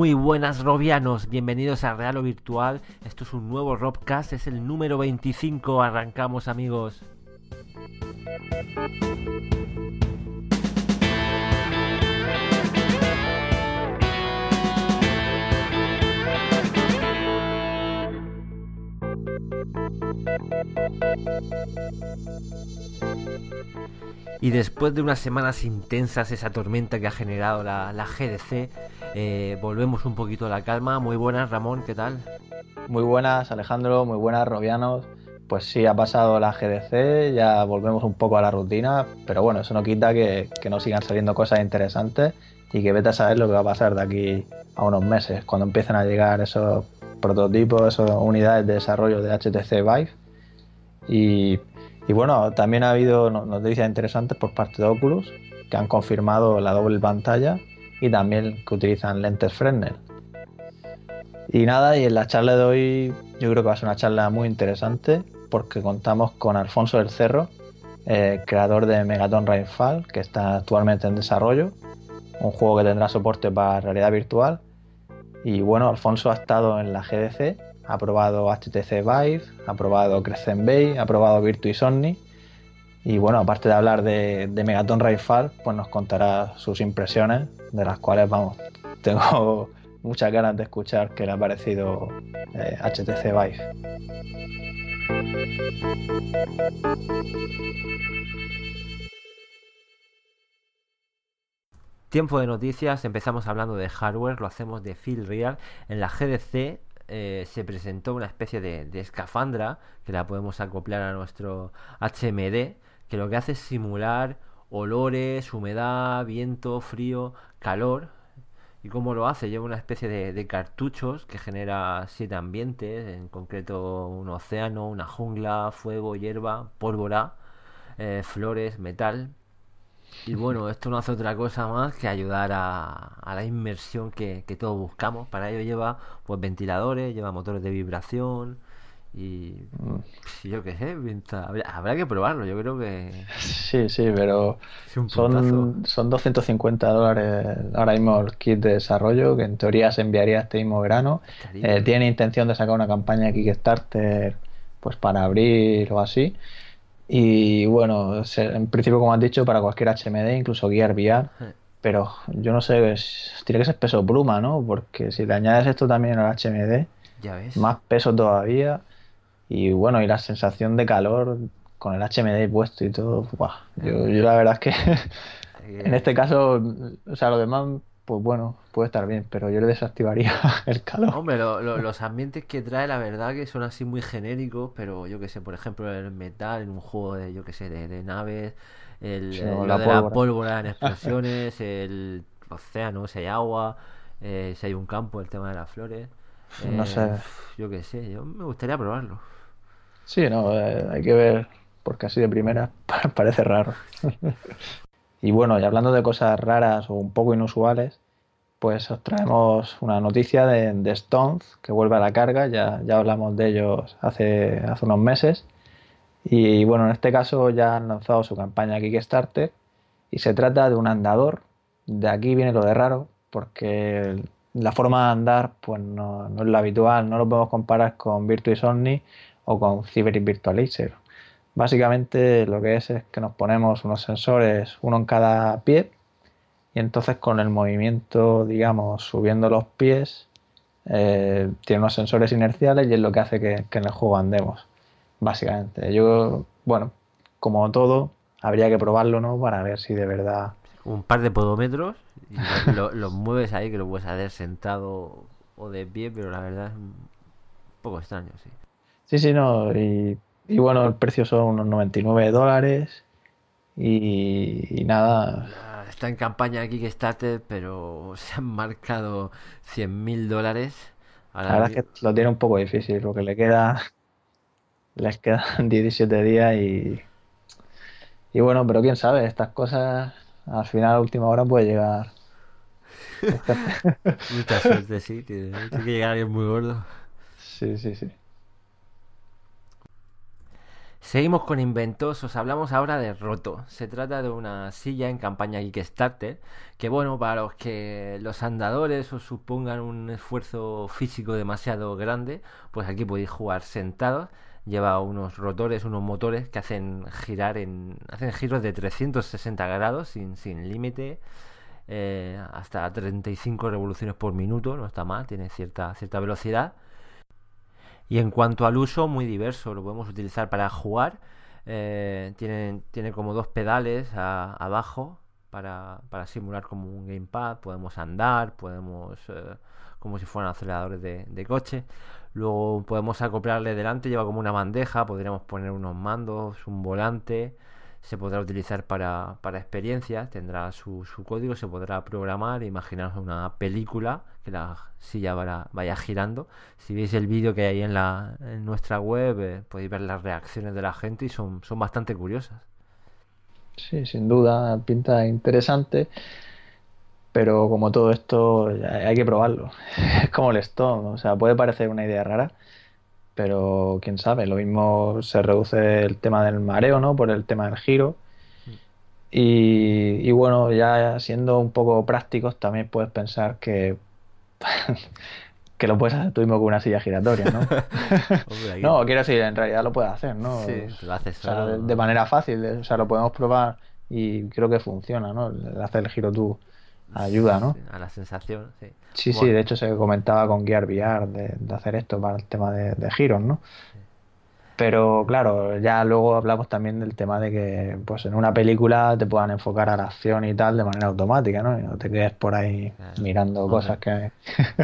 Muy buenas Robianos, bienvenidos a Real o Virtual. Esto es un nuevo Robcast, es el número 25. Arrancamos amigos. Y después de unas semanas intensas, esa tormenta que ha generado la, GDC, eh, volvemos un poquito a la calma. Muy buenas, Ramón, ¿qué tal? Muy buenas, Alejandro, muy buenas, Robianos. Pues sí, ha pasado la GDC, ya volvemos un poco a la rutina, pero bueno, eso no quita que, que no sigan saliendo cosas interesantes y que vete a saber lo que va a pasar de aquí a unos meses, cuando empiecen a llegar esos prototipos, esas unidades de desarrollo de HTC Vive. Y y bueno, también ha habido noticias interesantes por parte de Oculus, que han confirmado la doble pantalla y también que utilizan lentes Fresnel. Y nada, y en la charla de hoy yo creo que va a ser una charla muy interesante porque contamos con Alfonso del Cerro, eh, creador de Megaton Rainfall, que está actualmente en desarrollo, un juego que tendrá soporte para realidad virtual. Y bueno, Alfonso ha estado en la GDC ha probado HTC Vive, ha probado Crescent Bay, ha probado Virtuis Omni. Y bueno, aparte de hablar de, Megaton Rainfall, pues nos contará sus impresiones, de las cuales, vamos, tengo muchas ganas de escuchar qué le ha parecido HTC eh, Vive. Tiempo de noticias, empezamos hablando de hardware, lo hacemos de Feel Real. En la GDC eh, se presentó una especie de, escafandra que la podemos acoplar a nuestro HMD, que lo que hace es simular olores, humedad, viento, frío, calor. ¿Y cómo lo hace? Lleva una especie de, cartuchos que genera siete ambientes, en concreto un océano, una jungla, fuego, hierba, pólvora, eh, flores, metal. Y bueno, esto no hace otra cosa más que ayudar a, la inmersión que, todos buscamos. Para ello lleva pues ventiladores, lleva motores de vibración y mm. yo qué sé, habrá, que probarlo, yo creo que... Sí, sí, pero son, son 250 dólares ahora mismo el kit de desarrollo, que en teoría se enviaría este mismo verano. Eh, tiene intención de sacar una campaña de Kickstarter pues para abril o así. Y bueno, en principio, como has dicho, para cualquier HMD, incluso Gear VR. Pero yo no sé, tiene que ser peso pluma, ¿no? Porque si le añades esto también al HMD, más peso todavía. Y bueno, y la sensación de calor con el HMD puesto y todo. Yo, yo la verdad es que en este caso, o sea, lo demás pues bueno, puede estar bien, pero yo le desactivaría el calor. Hombre, los ambientes que trae, la verdad que son así muy genéricos, pero yo que sé, por ejemplo, el metal en un juego de, yo que sé, de, naves, el, la, de la pólvora en explosiones, el océano, si hay agua, eh, si hay un campo, el tema de las flores. no sé. Eh, yo que sé, yo me gustaría probarlo. Sí, no, eh, hay que ver, porque así de primera parece raro. Y bueno, y hablando de cosas raras o un poco inusuales, pues os traemos una noticia de, de Stones, que vuelve a la carga, ya, ya hablamos de ellos hace, hace unos meses. Y bueno, en este caso ya han lanzado su campaña Kickstarter y se trata de un andador. De aquí viene lo de raro, porque la forma de andar pues no, es la habitual, no lo podemos comparar con Virtuis Omni o con Cyber Virtualizer. Básicamente lo que es es que nos ponemos unos sensores, uno en cada pie, y entonces con el movimiento, digamos, subiendo los pies, eh, tiene unos sensores inerciales y es lo que hace que, en el juego andemos, básicamente. Yo, bueno, como todo, habría que probarlo, ¿no? Para ver si de verdad... Un par de podómetros y los mueves ahí, que lo puedes hacer sentado o de pie, pero la verdad es un poco extraño, sí. Sí, sí, no, y y bueno, el precio son unos 99 dólares. Y, nada. Está en campaña aquí Kickstarter, pero se han marcado 100 mil dólares. La verdad es que lo tiene un poco difícil, porque le queda. Les quedan 17 días y. Y bueno, pero quién sabe, estas cosas al final, a última hora, puede llegar. Mucha suerte, sí, tiene, que llegar alguien muy gordo. Sí, sí, sí. Seguimos con inventos, os hablamos ahora de Roto. Se trata de una silla en campaña Kickstarter, que bueno, para los que los andadores os supongan un esfuerzo físico demasiado grande, pues aquí podéis jugar sentados. Lleva unos rotores, unos motores que hacen girar en. hacen giros de 360 grados sin, sin límite. Eh, hasta 35 revoluciones por minuto, no está mal, tiene cierta, cierta velocidad. Y en cuanto al uso, muy diverso, lo podemos utilizar para jugar. Eh, tiene, tiene como dos pedales abajo para, para, simular como un gamepad. Podemos andar, podemos eh, como si fueran aceleradores de, de, coche. Luego podemos acoplarle delante, lleva como una bandeja, podríamos poner unos mandos, un volante se podrá utilizar para, para experiencias, tendrá su, su, código, se podrá programar, imaginaros una película que la silla vaya, girando. Si veis el vídeo que hay en, la, en nuestra web, eh, podéis ver las reacciones de la gente y son, son bastante curiosas. Sí, sin duda, pinta interesante, pero como todo esto hay que probarlo. Es como el Stone, o sea, puede parecer una idea rara, pero quién sabe, lo mismo se reduce el tema del mareo, ¿no? Por el tema del giro. Y, bueno, ya siendo un poco prácticos, también puedes pensar que, que lo puedes hacer tú mismo con una silla giratoria, ¿no? no, quiero decir, en realidad lo puedes hacer, ¿no? Sí, lo haces de, manera fácil, o sea, lo podemos probar y creo que funciona, ¿no? Hacer el giro tú ayuda, ¿no? A la sensación, sí. Sí, sí, de hecho se comentaba con Gear VR de, hacer esto para el tema de, giros, ¿no? Pero claro, ya luego hablamos también del tema de que pues en una película te puedan enfocar a la acción y tal de manera automática, ¿no? Y no te quedes por ahí mirando cosas que...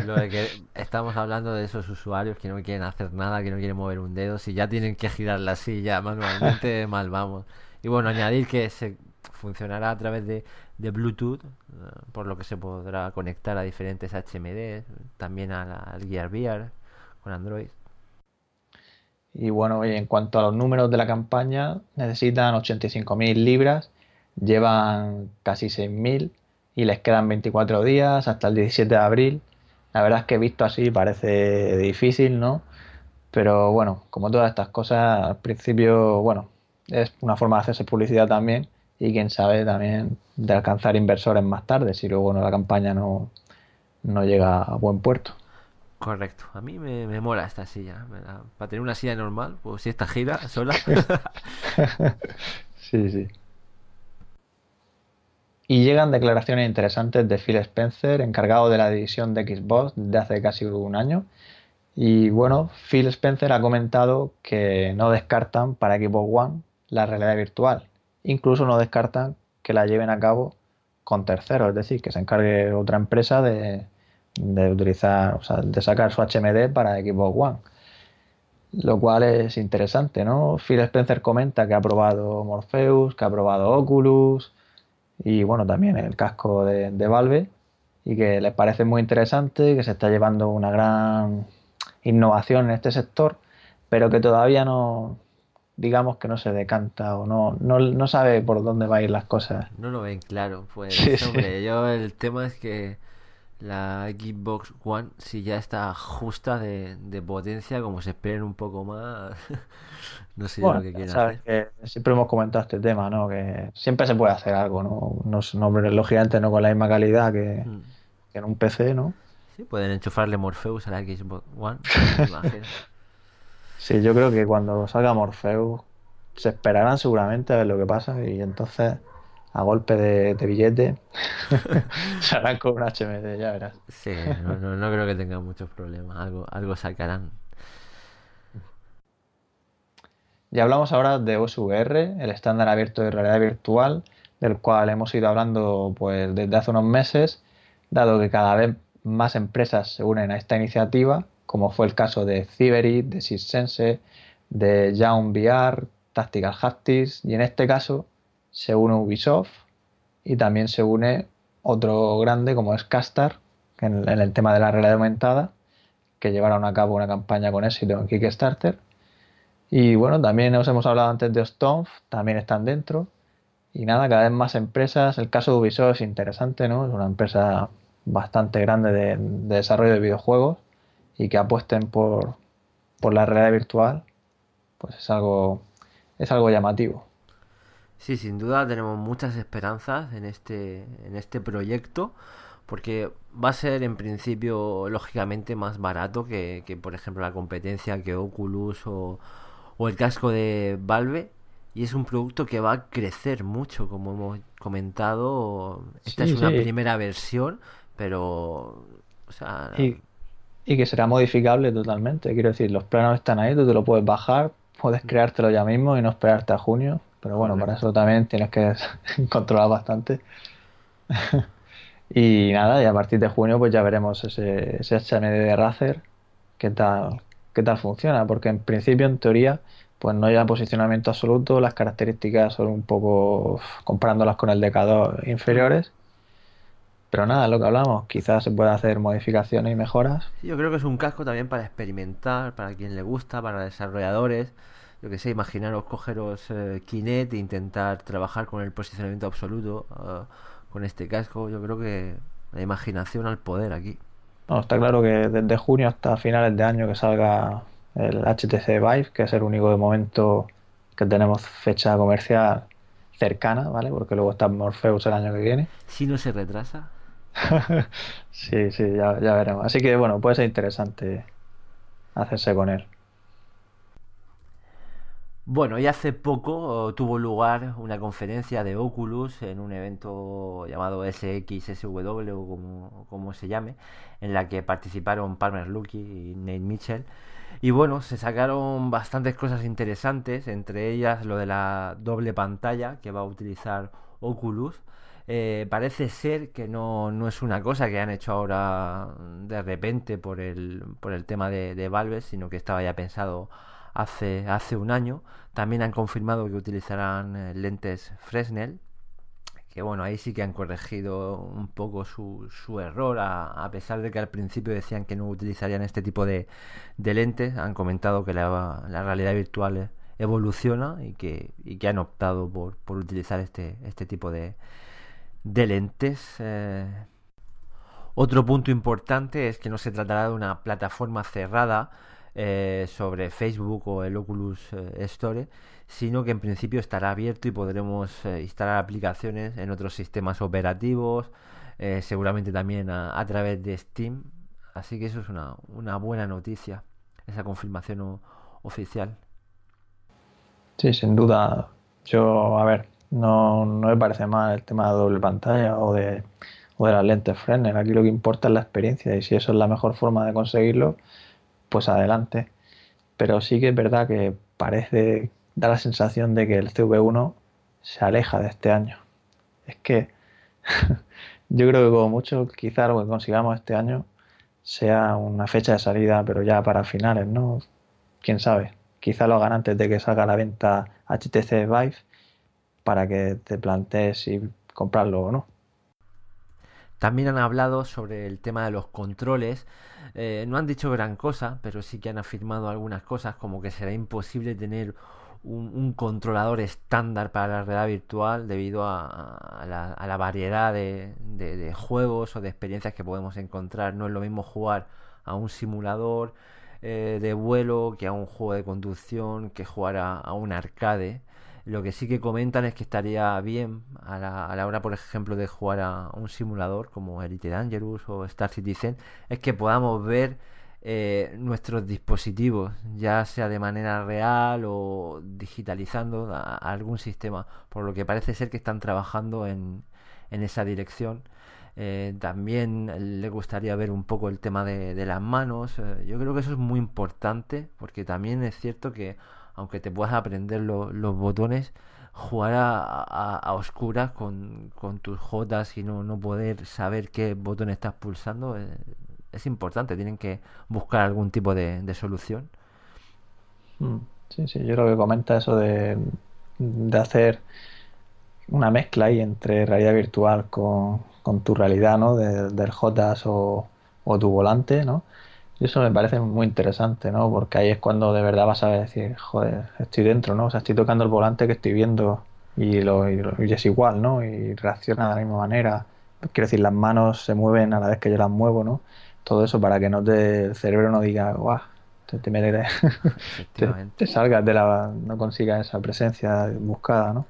Lo de que estamos hablando de esos usuarios que no quieren hacer nada, que no quieren mover un dedo, si ya tienen que girar la silla manualmente, mal vamos. Y bueno, añadir que se funcionará a través de, de Bluetooth, eh, por lo que se podrá conectar a diferentes HMD, también al Gear VR con Android. Y bueno, en cuanto a los números de la campaña, necesitan 85.000 libras, llevan casi 6.000 y les quedan 24 días hasta el 17 de abril. La verdad es que visto así parece difícil, ¿no? Pero bueno, como todas estas cosas, al principio, bueno, es una forma de hacerse publicidad también y quién sabe también de alcanzar inversores más tarde si luego no, la campaña no, no llega a buen puerto. Correcto, a mí me, me mola esta silla. Para tener una silla normal, pues si esta gira sola. sí, sí. Y llegan declaraciones interesantes de Phil Spencer, encargado de la división de Xbox desde hace casi un año. Y bueno, Phil Spencer ha comentado que no descartan para Xbox One la realidad virtual Incluso no descartan que la lleven a cabo con terceros, es decir, que se encargue otra empresa de, utilizar, o sea, de sacar su HMD para Xbox One. Lo cual es interesante, ¿no? Phil Spencer comenta que ha probado Morpheus, que ha probado Oculus y bueno, también el casco de, de Valve y que les parece muy interesante, que se está llevando una gran innovación en este sector, pero que todavía no, digamos que no se decanta o no, no, sabe por dónde va a ir las cosas. No lo ven claro, pues hombre, yo el tema es que la Xbox One si ya está justa de, potencia, como se esperen un poco más, no sé lo que quieren hacer. siempre hemos comentado este tema, ¿no? Que siempre se puede hacer algo, ¿no? No, no lógicamente no con la misma calidad que, que en un PC, ¿no? Sí, pueden enchufarle Morpheus a la Xbox One, Sí, yo creo que cuando salga Morpheus se esperarán seguramente a ver lo que pasa y entonces a golpe de, billete harán con un HMD, ya verás. Sí, no, no, creo que tengan muchos problemas, algo, algo sacarán. Y hablamos ahora de OSVR, el estándar abierto de realidad virtual, del cual hemos ido hablando pues desde hace unos meses, dado que cada vez más empresas se unen a esta iniciativa como fue el caso de Cyberit, de SysSense, de Young VR, Tactical Haptics, y en este caso se une Ubisoft y también se une otro grande como es Castar, en, el tema de la realidad aumentada, que llevaron a cabo una campaña con éxito en Kickstarter. Y bueno, también os hemos hablado antes de Stomp, también están dentro. Y nada, cada vez más empresas. El caso de Ubisoft es interesante, ¿no? Es una empresa bastante grande de desarrollo de videojuegos y que apuesten por, por la realidad virtual, pues es algo es algo llamativo. Sí, sin duda tenemos muchas esperanzas en este, en este proyecto, porque va a ser en principio, lógicamente, más barato que, que por ejemplo, la competencia que Oculus o, o el casco de Valve. Y es un producto que va a crecer mucho, como hemos comentado. Esta es una primera versión, pero... O sea, y, y que será modificable totalmente. Quiero decir, los planos están ahí, tú te lo puedes bajar, puedes creártelo ya mismo y no esperarte a junio. Pero bueno, para eso también tienes que controlar bastante. y nada, y a partir de junio pues ya veremos ese, ese HMD de Razer, qué tal, qué tal funciona, porque en principio, en teoría, pues no hay posicionamiento absoluto, las características son un poco, comparándolas con el DK2, inferiores. Pero nada, lo que hablamos, quizás se pueda hacer modificaciones y mejoras. yo creo que es un casco también para experimentar, para quien le gusta, para desarrolladores yo que sé, imaginaros cogeros eh, Kinect e intentar trabajar con el posicionamiento absoluto eh, con este casco. Yo creo que la imaginación al poder aquí. No, está claro que desde junio hasta finales de año que salga el HTC Vive, que es el único de momento que tenemos fecha comercial cercana, ¿vale? Porque luego está Morpheus el año que viene. Si no se retrasa. sí, sí, ya, veremos. Así que bueno, puede ser interesante hacerse con él. Bueno, y hace poco tuvo lugar una conferencia de Oculus en un evento llamado SXSW o como, como se llame, en la que participaron Palmer Luckey y Nate Mitchell. Y bueno, se sacaron bastantes cosas interesantes, entre ellas lo de la doble pantalla que va a utilizar Oculus. Eh, parece ser que no, no, es una cosa que han hecho ahora de repente por el, por el tema de, de Valve, sino que estaba ya pensado hace, hace un año. También han confirmado que utilizarán eh, lentes Fresnel, que bueno, ahí sí que han corregido un poco su, su error, a, pesar de que al principio decían que no utilizarían este tipo de, de lentes, han comentado que la, la, realidad virtual evoluciona y que, y que han optado por, por utilizar este, este tipo de, de lentes. Eh. Otro punto importante es que no se tratará de una plataforma cerrada, eh, sobre Facebook o el Oculus eh, Store, sino que en principio estará abierto y podremos instalar aplicaciones en otros sistemas operativos, seguramente también a, través de Steam. Así que eso es una, una buena noticia, esa confirmación oficial. Sí, sin duda. Yo, a ver, no, no me parece mal el tema de doble pantalla o de, o de las lentes Fresnel. Aquí lo que importa es la experiencia y si eso es la mejor forma de conseguirlo, pues adelante. Pero sí que es verdad que parece, da la sensación de que el CV1 se aleja de este año. Es que yo creo que como mucho quizá lo que consigamos este año sea una fecha de salida, pero ya para finales, ¿no? Quién sabe. Quizá lo hagan antes de que salga la venta HTC Vive para que te plantees si comprarlo o no. También han hablado sobre el tema de los controles. Eh, no han dicho gran cosa, pero sí que han afirmado algunas cosas, como que será imposible tener un, controlador estándar para la realidad virtual debido a, la, variedad de, juegos o de experiencias que podemos encontrar. No es lo mismo jugar a un simulador eh, de vuelo que a un juego de conducción, que jugar a un arcade. Lo que sí que comentan es que estaría bien a la, a la hora, por ejemplo, de jugar a un simulador como Elite Dangerous o Star Citizen, es que podamos ver eh, nuestros dispositivos, ya sea de manera real o digitalizando algún sistema, por lo que parece ser que están trabajando en, en esa dirección. Eh, también le gustaría ver un poco el tema de, de las manos. Eh, yo creo que eso es muy importante porque también es cierto que aunque te puedas aprender los botones, jugar a, oscuras con, tus jotas y no, no poder saber qué botón estás pulsando eh, es, importante. Tienen que buscar algún tipo de, solución. Mm, sí, sí, yo creo que comenta eso de, hacer una mezcla ahí entre realidad virtual con, tu realidad, ¿no? del JOTAS o, o tu volante, ¿no? Y eso me parece muy interesante, ¿no? Porque ahí es cuando de verdad vas a decir, joder, estoy dentro, ¿no? O sea, estoy tocando el volante que estoy viendo y, lo, y, es igual, ¿no? Y reacciona de la misma manera. Quiero decir, las manos se mueven a la vez que yo las muevo, ¿no? Todo eso para que no te, el cerebro no diga, guau, te, te, salgas de la. no consigas esa presencia buscada, ¿no?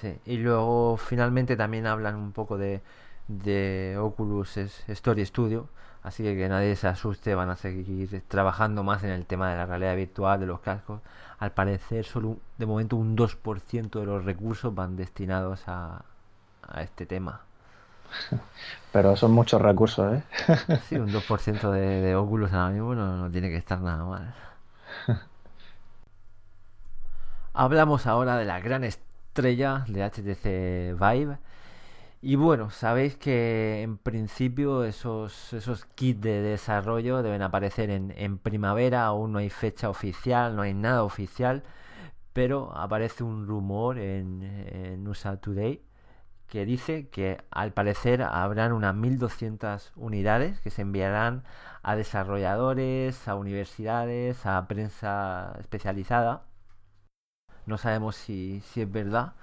Sí, y luego finalmente también hablan un poco de, de Oculus Story Studio, así que que nadie se asuste, van a seguir trabajando más en el tema de la realidad virtual, de los cascos. Al parecer, solo de momento un 2% de los recursos van destinados a, a este tema. Pero son muchos recursos, ¿eh? Sí, un 2% de, de Oculus ahora mismo no, tiene que estar nada mal. Hablamos ahora de la gran estrella de HTC Vive. Y bueno, sabéis que en principio esos, esos kits de desarrollo deben aparecer en, en primavera, aún no hay fecha oficial, no hay nada oficial, pero aparece un rumor en, en USA Today que dice que al parecer habrán unas 1.200 unidades que se enviarán a desarrolladores, a universidades, a prensa especializada. No sabemos si, si es verdad,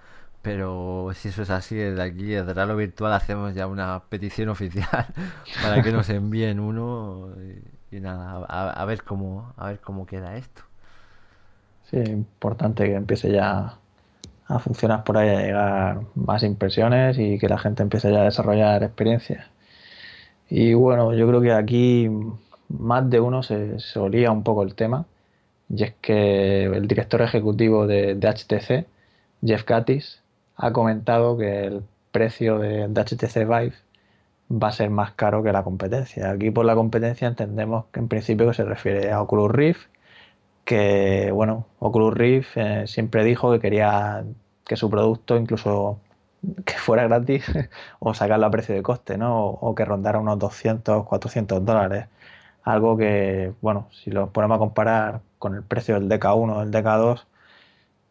pero si eso es así, desde aquí, desde Ralo Virtual, hacemos ya una petición oficial para que nos envíen uno y, nada, a, ver cómo, a ver cómo queda esto. Sí, importante que empiece ya a funcionar por ahí, a llegar más impresiones y que la gente empiece ya a desarrollar experiencias. Y bueno, yo creo que aquí más de uno se, se olía un poco el tema, y es que el director ejecutivo de, HTC, Jeff Gattis, ha comentado que el precio de, de, HTC Vive va a ser más caro que la competencia. Aquí por la competencia entendemos que en principio que se refiere a Oculus Rift, que bueno, Oculus Rift eh, siempre dijo que quería que su producto incluso que fuera gratis o sacarlo a precio de coste, ¿no? O, que rondara unos 200, 400 dólares. Algo que, bueno, si lo ponemos a comparar con el precio del DK1 o del DK2,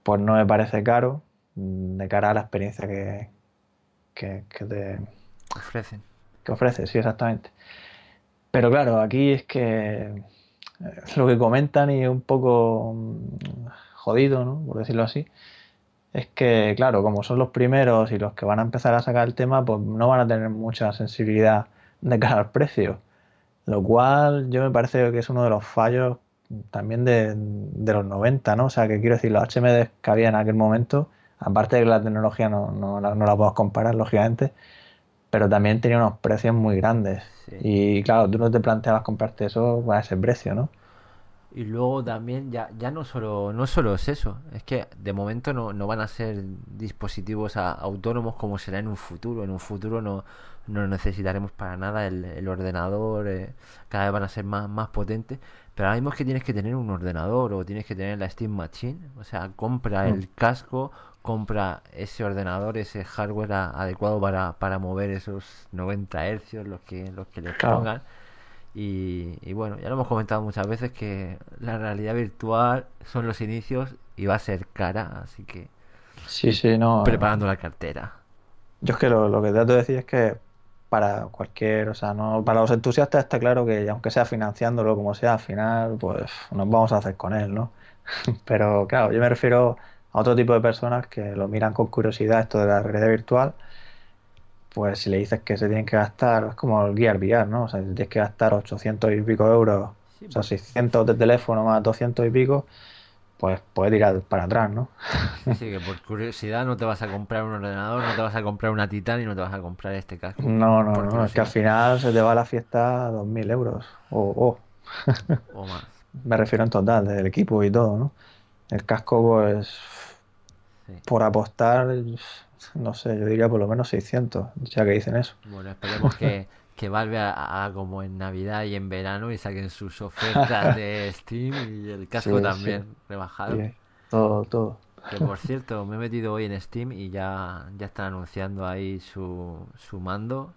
pues no me parece caro de cara a la experiencia que, que, que te ofrecen. Que ofrece, sí, exactamente. Pero claro, aquí es que lo que comentan y es un poco mm, jodido, ¿no? Por decirlo así, es que, claro, como son los primeros y los que van a empezar a sacar el tema, pues no van a tener mucha sensibilidad de cara al precio. Lo cual yo me parece que es uno de los fallos también de, los 90, ¿no? O sea, que quiero decir, los HMD que había en aquel momento, aparte de que la tecnología no, no, la podemos comparar, lógicamente, pero también tenía unos precios muy grandes. Y claro, tú no te planteabas comprarte eso a ese precio, ¿no? Y luego también ya, ya no solo no solo es eso, es que de momento no, no van a ser dispositivos autónomos como será en un futuro. En un futuro no, no necesitaremos para nada el, el ordenador, eh, cada vez van a ser más, más potentes. Pero ahora mismo es que tienes que tener un ordenador o tienes que tener la Steam Machine. O sea, compra el mm. casco, compra ese ordenador, ese hardware adecuado para, para mover esos 90 hercios, los que, los que le pongan y, bueno, ya lo hemos comentado muchas veces que la realidad virtual son los inicios y va a ser cara, así que sí, sí, no, preparando la cartera. Yo es que lo, lo que trato de decir es que para cualquier, o sea, no para los entusiastas está claro que aunque sea financiándolo como sea, al final pues nos vamos a hacer con él, ¿no? Pero claro, yo me refiero a otro tipo de personas que lo miran con curiosidad esto de la realidad virtual pues si le dices que se tienen que gastar, es como el Gear VR, ¿no? O sea, si tienes que gastar 800 y pico euros, o sea, 600 de teléfono más 200 y pico, pues puedes tirar para atrás, ¿no? Sí, que por curiosidad no te vas a comprar un ordenador, no te vas a comprar una Titan y no te vas a comprar este casco. No, no, no, es que al final se te va a la fiesta a 2.000 euros, o, o más. Me refiero en total, del equipo y todo, ¿no? El casco, pues, por apostar, no sé, yo diría por lo menos 600, ya que dicen eso. Bueno, esperemos que, que Valve haga como en Navidad y en verano y saquen sus ofertas de Steam y el casco también rebajado. todo, todo. Que por cierto, me he metido hoy en Steam y ya, ya están anunciando ahí su, su mando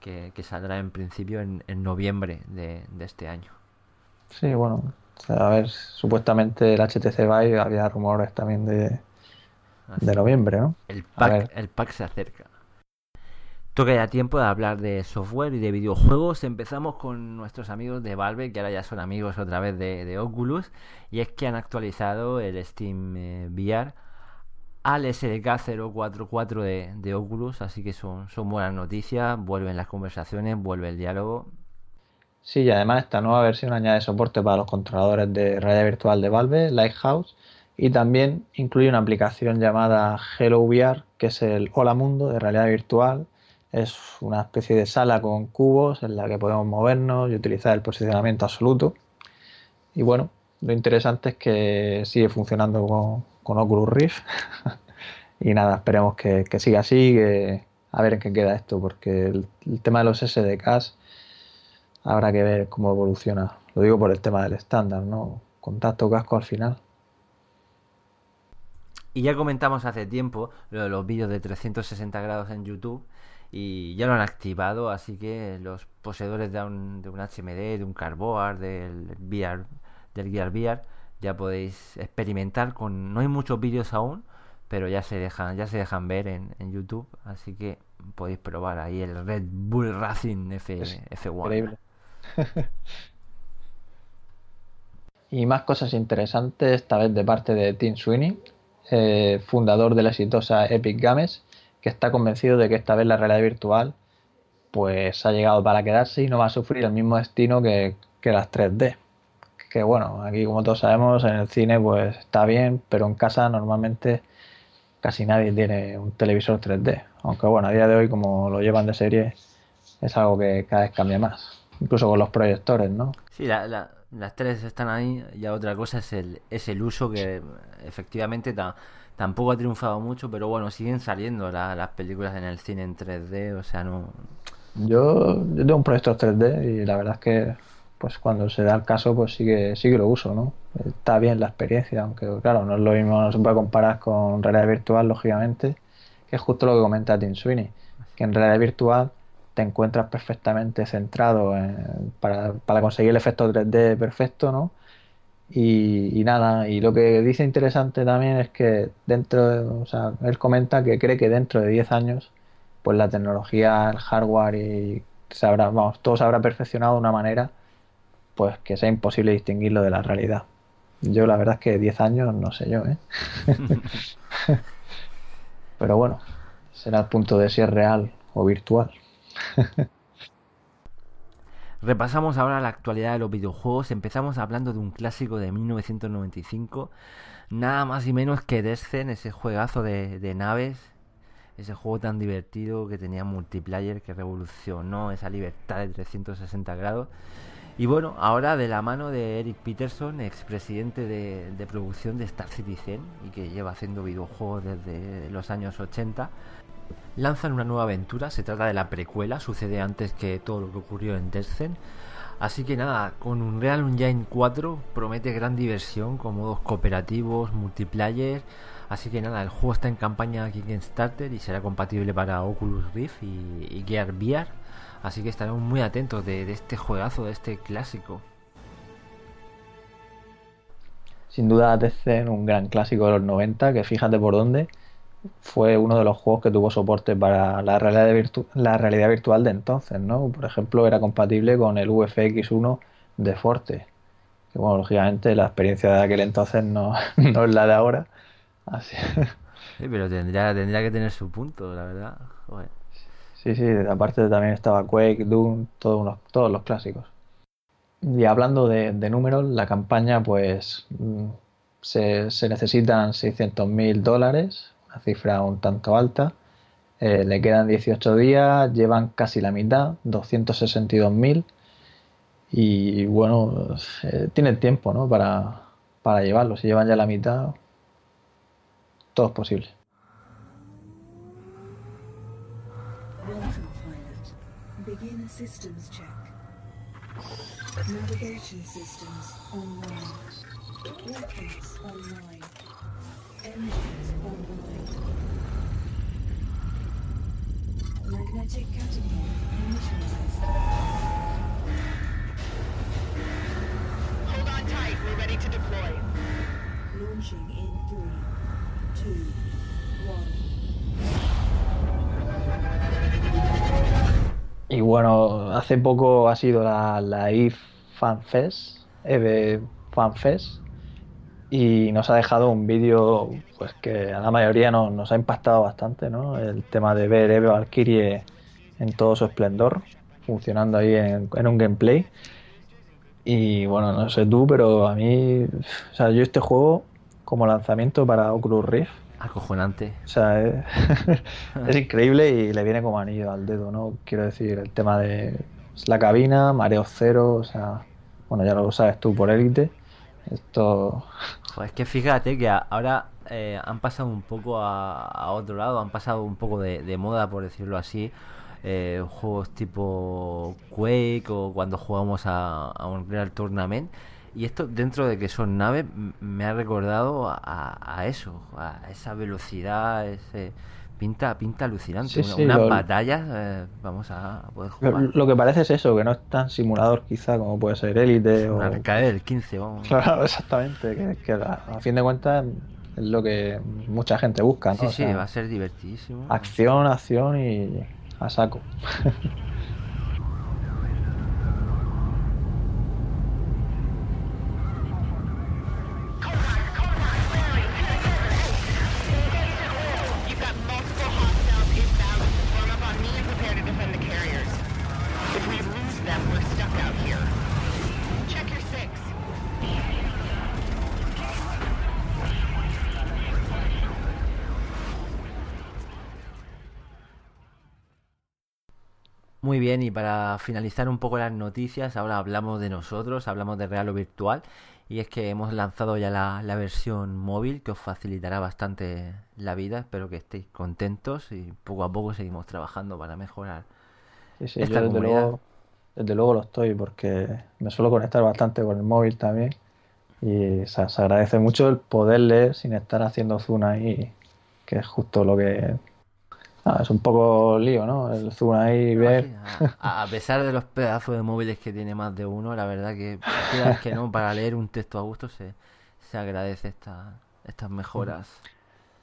que, saldrá en principio en, en noviembre de, de, este año. Sí, bueno, a ver, supuestamente el HTC Vive había rumores también de, de noviembre, ¿no? El pack, el pack se acerca. Toca ya tiempo de hablar de software y de videojuegos. Empezamos con nuestros amigos de Valve, que ahora ya son amigos otra vez de, Oculus, y es que han actualizado el Steam eh, VR al SDK 044 de, de Oculus, así que son, son buenas noticias, vuelven las conversaciones, vuelve el diálogo. Sí, y además esta nueva versión añade soporte para los controladores de realidad virtual de Valve, Lighthouse, y también incluye una aplicación llamada Hello VR, que es el Hola Mundo de realidad virtual. Es una especie de sala con cubos en la que podemos movernos y utilizar el posicionamiento absoluto. Y bueno, lo interesante es que sigue funcionando con, Oculus Rift. y nada, esperemos que, siga así, que, a ver en qué queda esto, porque el, el tema de los SDKs habrá que ver cómo evoluciona. Lo digo por el tema del estándar, ¿no? Contacto casco al final. Y ya comentamos hace tiempo lo de los vídeos de 360 grados en YouTube y ya lo han activado, así que los poseedores de un, de un HMD, de un Carboard, del VR, del Gear VR, ya podéis experimentar con no hay muchos vídeos aún, pero ya se dejan ya se dejan ver en, en YouTube, así que podéis probar ahí el Red Bull Racing F, F1. Increíble. y más cosas interesantes, esta vez de parte de Tim Sweeney, eh, fundador de la exitosa Epic Games, que está convencido de que esta vez la realidad virtual pues ha llegado para quedarse y no va a sufrir el mismo destino que, que las 3D. Que bueno, aquí como todos sabemos, en el cine pues está bien, pero en casa normalmente casi nadie tiene un televisor 3D. Aunque bueno, a día de hoy como lo llevan de serie, es algo que cada vez cambia más incluso con los proyectores, ¿no? Sí, las tres están ahí, ya otra cosa es el, es el uso que efectivamente tampoco ha triunfado mucho, pero bueno, siguen saliendo las películas en el cine en 3D, o sea, no... Yo, tengo un proyector 3D y la verdad es que pues cuando se da el caso pues sí que, sí que lo uso, ¿no? Está bien la experiencia, aunque claro, no es lo mismo, no se puede comparar con realidad virtual, lógicamente, que es justo lo que comenta Tim Sweeney, que en realidad virtual te encuentras perfectamente centrado para, conseguir el efecto 3D perfecto, ¿no? Y, nada, y lo que dice interesante también es que dentro, o sea, él comenta que cree que dentro de 10 años, pues la tecnología, el hardware y se habrá, vamos, todo se habrá perfeccionado de una manera, pues que sea imposible distinguirlo de la realidad. Yo la verdad es que 10 años no sé yo, ¿eh? Pero bueno, será el punto de si es real o virtual. Repasamos ahora la actualidad de los videojuegos. Empezamos hablando de un clásico de 1995. Nada más y menos que Descent, ese juegazo de, naves. Ese juego tan divertido que tenía multiplayer que revolucionó esa libertad de 360 grados. Y bueno, ahora de la mano de Eric Peterson, expresidente de, de producción de Star Citizen y que lleva haciendo videojuegos desde los años 80, lanzan una nueva aventura, se trata de la precuela, sucede antes que todo lo que ocurrió en Descent. Así que nada, con un Real Engine 4 promete gran diversión con modos cooperativos, multiplayer. Así que nada, el juego está en campaña aquí en Starter y será compatible para Oculus Rift y, Gear VR. Así que estaremos muy atentos de, este juegazo, de este clásico. Sin duda Descent, un gran clásico de los 90, que fíjate por dónde fue uno de los juegos que tuvo soporte para la realidad, la realidad virtual de entonces, ¿no? Por ejemplo, era compatible con el UFX1 de Forte. Que bueno, lógicamente la experiencia de aquel entonces no, es la de ahora. Así. Sí, pero tendría, tendría que tener su punto, la verdad. Sí, sí, aparte también estaba Quake, Doom, todos, unos, todos los clásicos. Y hablando de, números, la campaña pues mm, se, se necesitan 600.000 dólares una cifra un tanto alta. Eh, le quedan 18 días, llevan casi la mitad, 262.000. Y bueno, eh, tienen tiempo ¿no? para, para llevarlo. Si llevan ya la mitad, todo es posible. Navigation systems online. online. Magnetic catapult initialized. Hold on tight, we're ready to deploy. Launching in three, two, one. Y bueno, hace poco ha sido la, la EVE FanFest, EVE FanFest, y nos ha dejado un vídeo pues que a la mayoría nos ha impactado bastante, ¿no? El tema de ver Eve Valkyrie en todo su esplendor. funcionando ahí en, en un gameplay. Y bueno, no sé tú, pero a mí, o sea, yo este juego como lanzamiento para Oculus Rift, Acojonante. o sea, es, es increíble y le viene como anillo al dedo, ¿no? Quiero decir, el tema de la cabina, mareo cero, o sea, bueno, ya lo sabes tú por élite. Esto, Joder, es que fíjate que ahora eh, han pasado un poco a, a otro lado, han pasado un poco de, de moda, por decirlo así. eh, juegos tipo Quake o cuando jugamos a, a un Real Tournament. Y esto, dentro de que son naves, me ha recordado a, eso, a esa velocidad, ese pinta, pinta alucinante. Sí, Una- sí, unas lo- batallas, eh, vamos a poder jugar. lo que parece es eso, que no es tan simulador quizá como puede ser élite o... Arcade del 15, vamos. Claro, exactamente, que, que a, a fin de cuentas es lo que mucha gente busca, ¿no? Sí, O sí, sea, va a ser divertidísimo. acción, acción y a saco. Muy bien, y para finalizar un poco las noticias, ahora hablamos de nosotros, hablamos de real o virtual, y es que hemos lanzado ya la, la versión móvil que os facilitará bastante la vida, espero que estéis contentos y poco a poco seguimos trabajando para mejorar. Sí, sí, Esta yo desde comunidad. luego, desde luego lo estoy porque me suelo conectar bastante con el móvil también y se, se agradece mucho el poder leer sin estar haciendo zoom ahí, que es justo lo que... ah, es un poco lío, ¿no? El zoom ahí, ver... A, pesar de los pedazos de móviles que tiene más de uno, la verdad que, que no, para leer un texto a gusto se, se agradece esta, estas mejoras.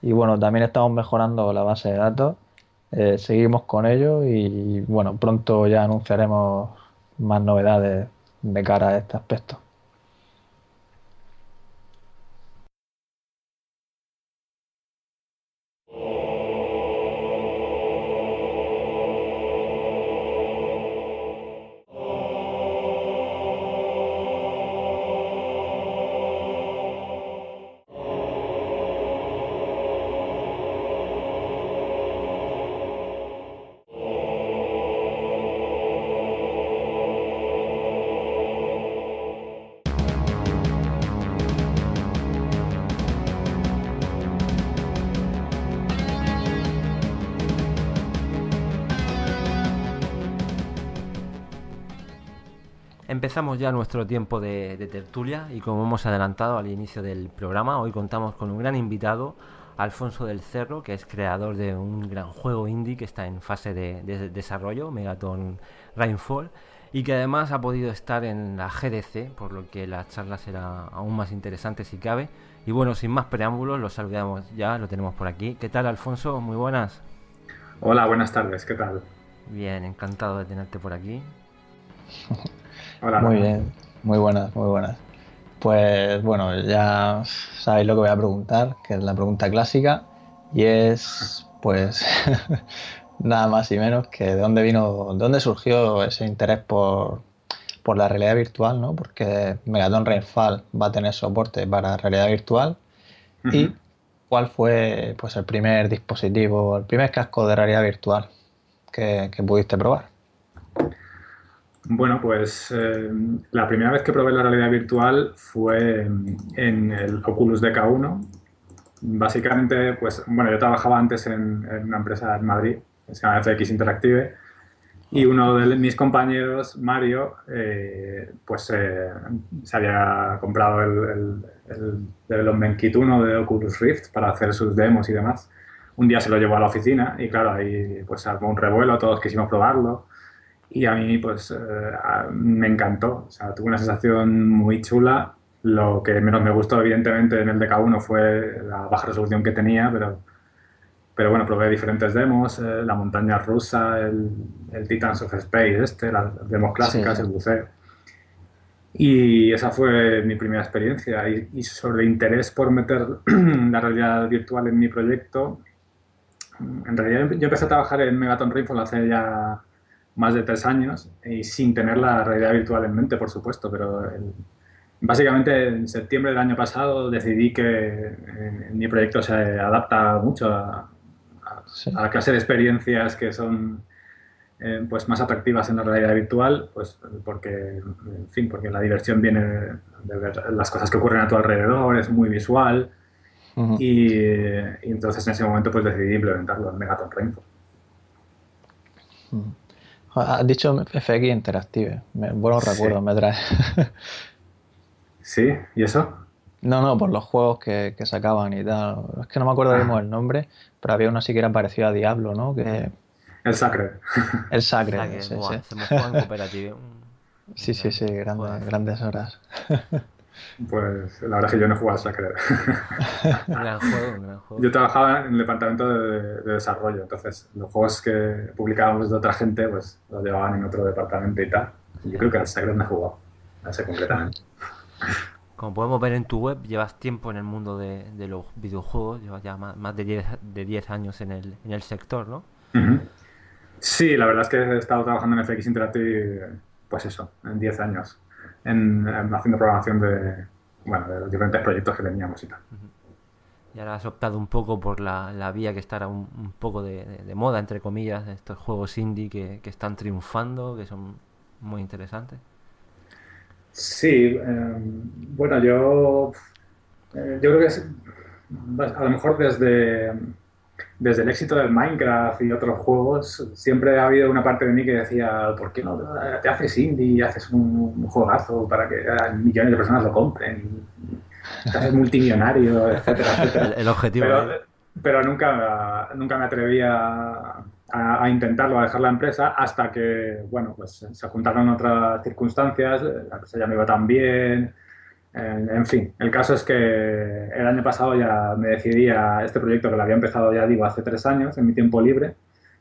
Y bueno, también estamos mejorando la base de datos, eh, seguimos con ello y bueno, pronto ya anunciaremos más novedades de cara a este aspecto. Empezamos ya nuestro tiempo de, de tertulia y como hemos adelantado al inicio del programa, hoy contamos con un gran invitado, Alfonso del Cerro, que es creador de un gran juego indie que está en fase de, de desarrollo, Megaton Rainfall, y que además ha podido estar en la GDC, por lo que la charla será aún más interesante si cabe. Y bueno, sin más preámbulos, lo saludamos ya, lo tenemos por aquí. ¿Qué tal, Alfonso? Muy buenas. Hola, buenas tardes, ¿qué tal? Bien, encantado de tenerte por aquí. Hola. Muy Rafa. bien, muy buenas, muy buenas. Pues bueno, ya sabéis lo que voy a preguntar, que es la pregunta clásica, y es pues nada más y menos que de dónde vino, de dónde surgió ese interés por, por la realidad virtual, ¿no? Porque Megaton Rainfall va a tener soporte para realidad virtual y cuál fue pues el primer dispositivo, el primer casco de realidad virtual que, que pudiste probar. Bueno, pues eh, la primera vez que probé la realidad virtual fue en, el Oculus DK1. Básicamente, pues bueno, yo trabajaba antes en, una empresa en Madrid, que se llama FX Interactive, y uno de mis compañeros, Mario, eh, pues eh, se había comprado el, el, el Development Kit 1 de Oculus Rift para hacer sus demos y demás. Un día se lo llevó a la oficina y claro, ahí pues armó un revuelo, todos quisimos probarlo. Y a mí, pues, eh, me encantó. O sea, tuve una sensación muy chula. Lo que menos me gustó, evidentemente, en el DK1 fue la baja resolución que tenía, pero, pero bueno, probé diferentes demos, eh, la montaña rusa, el, el Titans of Space, este, las demos clásicas, Sí. el buceo. Y esa fue mi primera experiencia. Y, y sobre el interés por meter la realidad virtual en mi proyecto, en realidad yo empecé a trabajar en Megaton Rainfall hace ya más de tres años y sin tener la realidad virtual en mente, por supuesto, pero el- básicamente en septiembre del año pasado decidí que eh, mi proyecto se adapta mucho a, a- Sí. a la clase de experiencias que son eh, pues más atractivas en la realidad virtual, pues porque, en fin, porque la diversión viene de ver las cosas que ocurren a tu alrededor, es muy visual y, y entonces en ese momento pues decidí implementarlo en Megaton Rainfall. Has dicho FX Interactive. Me- buenos Sí. recuerdos me trae. ¿Sí? ¿Y eso? No, no, por los juegos que, que sacaban y tal. Es que no me acuerdo mismo el nombre, pero había uno así que era parecido a Diablo, ¿no? Que El Sacred. el Sacre, sí, buah, sí. se me juega en cooperativa. Sí, sí, sí, grandes, grandes horas. Pues la verdad es que yo no jugaba al Sacred. Un gran juego, gran juego. Yo trabajaba en el departamento de, de desarrollo, entonces los juegos que publicábamos de otra gente pues los llevaban en otro departamento y tal. Yo creo que al Sacred me he jugado, no sé concretamente. Como podemos ver en tu web, llevas tiempo en el mundo de, de los videojuegos, llevas ya más, más de 10 de 10 años en el, en el sector, ¿no? Sí, la verdad es que he estado trabajando en FX Interactive, pues eso, en 10 años, en, en haciendo programación de, bueno, de los diferentes proyectos que teníamos y tal. Y ahora has optado un poco por la, la vía que está ahora un, un poco de, de- de moda, entre comillas, estos juegos indie que, que están triunfando, que son muy interesantes. Sí, eh, bueno, yo, eh, yo creo que es, a lo mejor desde, desde el éxito del Minecraft y otros juegos, siempre ha habido una parte de mí que decía, ¿por qué no te haces indie y haces un, un juegazo para que eh, millones de personas lo compren? Y te haces multimillonario, etcétera, etcétera. el objetivo Pero, pero nunca, nunca me atreví a, a- a intentarlo, a dejar la empresa, hasta que, bueno, pues se juntaron otras circunstancias, la empresa ya no iba tan bien, en, en fin. El caso es que el año pasado ya me decidí a este proyecto que lo había empezado, ya digo, hace tres años, en mi tiempo libre,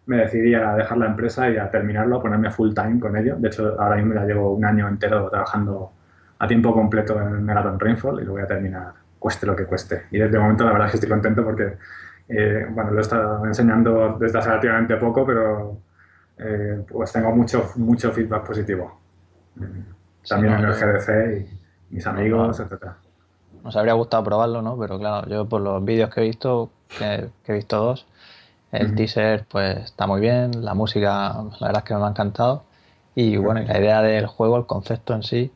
me decidí a dejar la empresa y a terminarlo, a ponerme full time con ello. De hecho, ahora mismo ya llevo un año entero trabajando a tiempo completo en Megaton Rainfall y lo voy a terminar cueste lo que cueste. Y desde el momento la verdad es que estoy contento porque, eh, bueno, lo he estado enseñando desde hace relativamente poco, pero eh, pues tengo mucho, mucho feedback positivo. También en el GDC y mis amigos, no. etcétera. Nos habría gustado probarlo, ¿no? Pero claro, yo por los vídeos que he visto, que, que he visto dos, el teaser pues está muy bien, la música la verdad es que me ha encantado y bueno, y la idea del juego, el concepto en sí,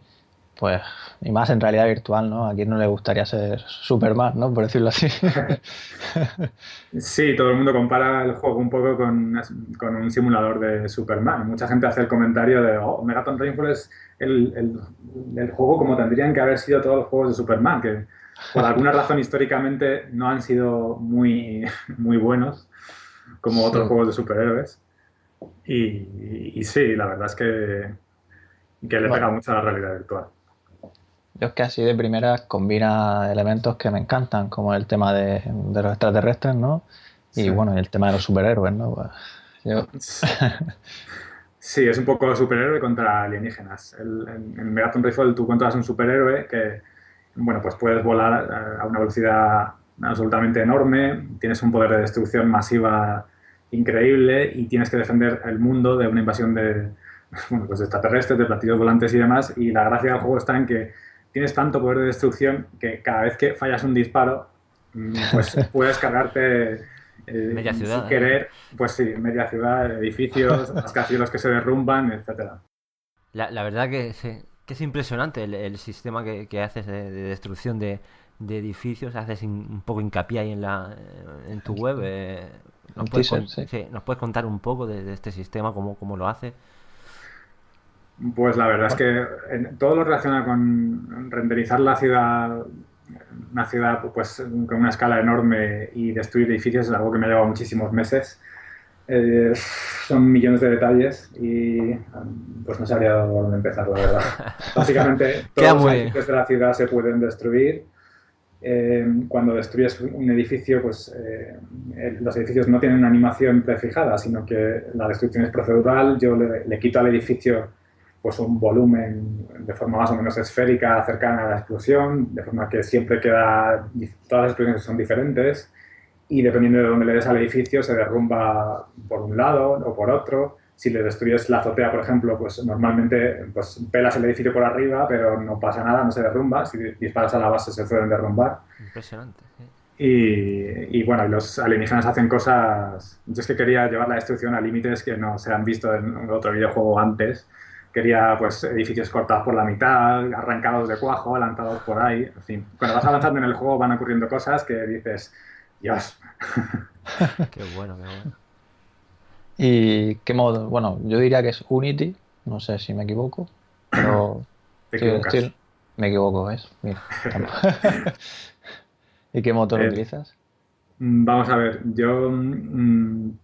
pues y más en realidad virtual, ¿no? A quien no le gustaría ser Superman, ¿no? Por decirlo así. Sí, todo el mundo compara el juego un poco con, con un simulador de Superman. Mucha gente hace el comentario de, oh, Megaton Rainfall es el, el- el juego como tendrían que haber sido todos los juegos de Superman, que por alguna razón históricamente no han sido muy, muy buenos como otros Sí. juegos de superhéroes. Y, y sí, la verdad es que, que le pega mucho a la realidad virtual. Yo es que así de primeras combina elementos que me encantan, como el tema de, de los extraterrestres, ¿no? Y Sí. bueno, el tema de los superhéroes, ¿no? Pues, yo- Sí, es un poco superhéroe contra alienígenas. El- en, en Megaton Rifle tú controlas un superhéroe que, bueno, pues puedes volar eh, a una velocidad absolutamente enorme, tienes un poder de destrucción masiva increíble y tienes que defender el mundo de una invasión de, bueno, pues de extraterrestres, de platillos volantes y demás. Y la gracia del juego está en que tienes tanto poder de destrucción que cada vez que fallas un disparo, mm, pues puedes cargarte eh, Media ciudad, sin ¿eh? querer, pues sí, media ciudad, edificios, rascacielos que se derrumban, etcétera. La, la verdad que, sí, que es impresionante el, el sistema que, que haces de, de destrucción de, de edificios. Haces in- un poco hincapié ahí en, la, en tu web. eh, ¿nos, puedes teaser, con- sí. sí, ¿Nos puedes contar un poco de, de este sistema, cómo, cómo lo hace? Pues la verdad es que en- todo lo relacionado con renderizar la ciudad, una ciudad pues con una escala enorme y destruir edificios es algo que me ha llevado muchísimos meses. Eh, son millones de detalles y pues no sabría dónde empezar, la verdad. Básicamente todos los edificios de la ciudad se pueden destruir. Eh, cuando destruyes un edificio, pues eh, los edificios no tienen una animación prefijada, sino que la destrucción es procedural. Yo le, le quito al edificio pues un volumen de forma más o menos esférica cercana a la explosión, de forma que siempre queda, todas las explosiones son diferentes y dependiendo de dónde le des al edificio se derrumba por un lado o por otro si le destruyes la azotea, por ejemplo, pues normalmente pues, pelas el edificio por arriba, pero no pasa nada, no se derrumba. Si disparas a la base se pueden derrumbar. Impresionante. sí. Y, y, bueno, los alienígenas hacen cosas. Yo es que quería llevar la destrucción a límites que no se han visto en otro videojuego antes. Quería pues edificios cortados por la mitad, arrancados de cuajo, lanzados por ahí. En fin, cuando vas avanzando en el juego van ocurriendo cosas que dices, Dios. Qué bueno, qué bueno. ¿Y qué modo? Bueno, yo diría que es Unity, no sé si me equivoco, pero Te sí, equivocas. estoy- me equivoco, ¿ves? Mira. ¿Y qué motor Eh, utilizas? Mm, Vamos a ver, yo mm,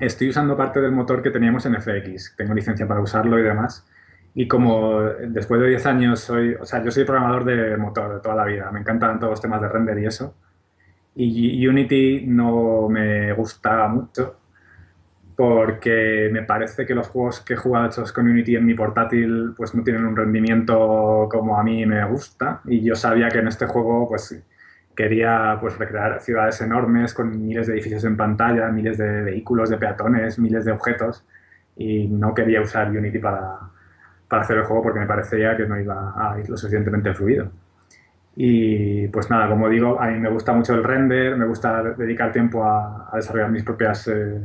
estoy usando parte del motor que teníamos en FX. Tengo licencia para usarlo y demás. Y como después de 10 años soy, o sea, yo soy programador de motor de toda la vida. Me encantan todos los temas de render y eso. Y Unity no me gusta mucho porque me parece que los juegos que he jugado hechos con Unity en mi portátil pues no tienen un rendimiento como a mí me gusta y yo sabía que en este juego pues quería pues recrear ciudades enormes con miles de edificios en pantalla, miles de vehículos, de peatones, miles de objetos y no quería usar Unity para, para hacer el juego porque me parecía que no iba a ir lo suficientemente fluido. Y pues nada, como digo, a mí me gusta mucho el render, me gusta dedicar tiempo a, desarrollar mis propias eh,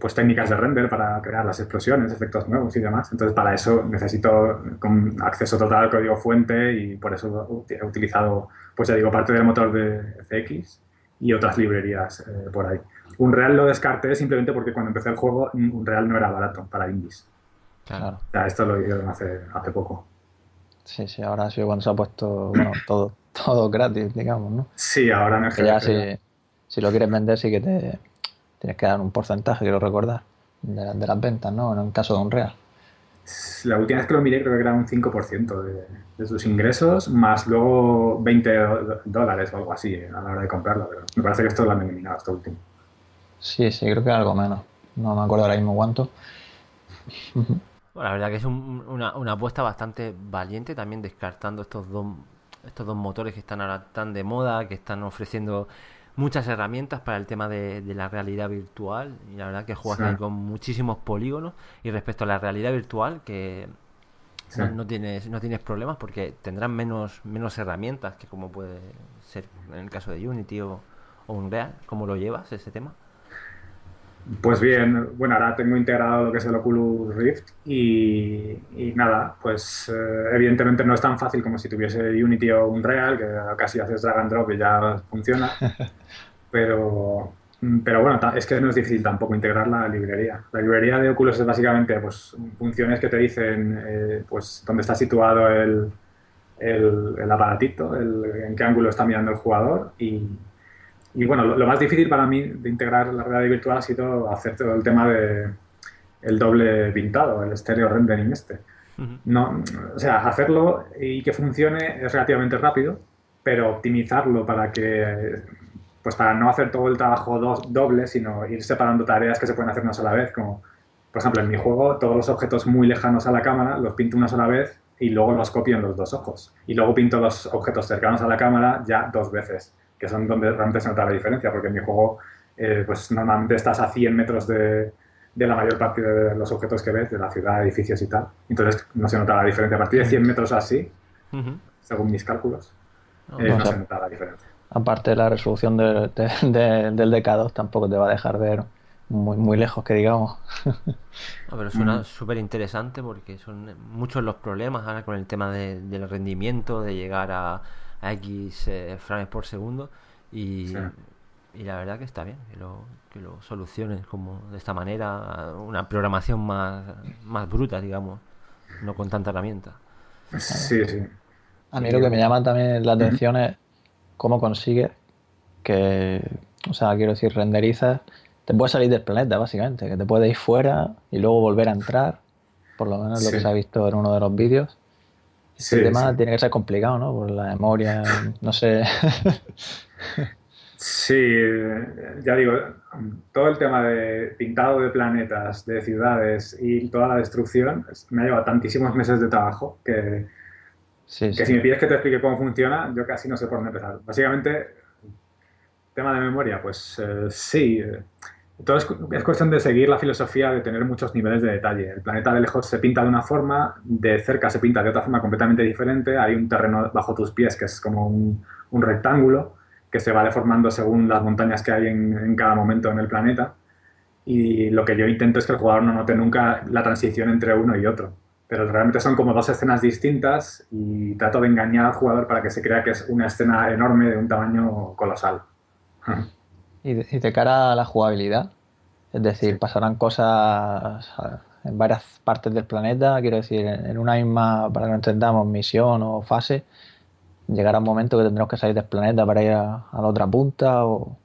pues técnicas de render para crear las explosiones, efectos nuevos y demás. Entonces para eso necesito con acceso total al código fuente y por eso he utilizado, pues ya digo, parte del motor de FX y otras librerías eh, por ahí. Unreal lo descarté simplemente porque cuando empecé el juego Unreal no era barato para indies. Claro. O sea, esto lo hicieron hace, hace poco. Sí, sí, ahora ha sido cuando se ha puesto, bueno, todo, todo gratis, digamos, ¿no? Sí, ahora en el Que ya si, si lo quieres vender sí que te tienes que dar un porcentaje, quiero recordar, de, de las ventas, ¿no? En el caso de Unreal. La última vez que lo miré creo que era un 5% de, de sus ingresos, más luego 20 do- dólares o algo así a la hora de comprarlo. Pero me parece que esto lo han eliminado, esto último. Sí, sí, creo que algo menos. No me acuerdo ahora mismo cuánto. Bueno, la verdad que es un- una, una apuesta bastante valiente también descartando estos dos, estos dos motores que están ahora tan de moda, que están ofreciendo muchas herramientas para el tema de, de la realidad virtual. Y la verdad que juegas Sí. ahí con muchísimos polígonos. Y respecto a la realidad virtual, que Sí. no, no tienes, no tienes problemas porque tendrán menos, menos herramientas que como puede ser en el caso de Unity o, o Unreal. ¿Cómo lo llevas ese tema? Pues bien, bueno, ahora tengo integrado lo que es el Oculus Rift y, y nada, pues eh, evidentemente no es tan fácil como si tuviese Unity o Unreal, que casi haces drag and drop y ya funciona, pero, pero bueno, es que no es difícil tampoco integrar la librería. La librería de Oculus es básicamente pues, funciones que te dicen eh, pues, dónde está situado el, el, el aparatito, el- en qué ángulo está mirando el jugador y, y bueno, lo, lo más difícil para mí de integrar la realidad virtual ha sido hacer todo el tema de el doble pintado, el stereo rendering este. No, o sea, hacerlo y que funcione es relativamente rápido, pero optimizarlo para que pues para no hacer todo el trabajo do- doble, sino ir separando tareas que se pueden hacer una sola vez, como por ejemplo en mi juego todos los objetos muy lejanos a la cámara los pinto una sola vez y luego los copio en los dos ojos. Y luego pinto los objetos cercanos a la cámara ya dos veces, que son donde realmente se nota la diferencia, porque en mi juego eh, pues normalmente estás a 100 metros de, de la mayor parte de los objetos que ves, de la ciudad, edificios y tal. Entonces no se nota la diferencia. A partir de 100 metros así, Ujú. según mis cálculos, No, eh, no no sé. se nota la diferencia. Aparte la resolución de- de- de- del DK2 tampoco te va a dejar ver muy, muy lejos, que digamos. No, pero suena Mm. súper interesante porque son muchos los problemas ahora con el tema de- del rendimiento, de llegar a, a X eh, frames por segundo y, Sí. y la verdad que está bien que lo, que lo soluciones como de esta manera, una programación más, más bruta, digamos, no con tanta herramienta. Sí, sí. A mí lo que me llama también la atención es cómo consigues que, o sea, quiero decir, renderizas, te puedes salir del planeta, básicamente, que te puedes ir fuera y luego volver a entrar, por lo menos lo que se ha visto en uno de los vídeos. Sí, el tema sí. tiene que ser complicado, ¿no? Por la memoria, no sé. Sí, ya digo, todo el tema de pintado de planetas, de ciudades y toda la destrucción es- me ha llevado tantísimos meses de trabajo que, Sí, que sí. si me pides que te explique cómo funciona, yo casi no sé por dónde empezar. Básicamente, tema de memoria, pues eh, sí, eh, todo es, es cuestión de seguir la filosofía de tener muchos niveles de detalle. El planeta de lejos se pinta de una forma, de cerca se pinta de otra forma completamente diferente. Hay un terreno bajo tus pies que es como un, un rectángulo que se va deformando según las montañas que hay en, en cada momento en el planeta. Y lo que yo intento es que el jugador no note nunca la transición entre uno y otro. Pero realmente son como dos escenas distintas y trato de engañar al jugador para que se crea que es una escena enorme de un tamaño colosal. Y de, y de cara a la jugabilidad, es decir, pasarán cosas en varias partes del planeta, quiero decir, en en una misma, para que lo entendamos, misión o fase, llegará un momento que tendremos que salir del planeta para ir a, a la otra punta o,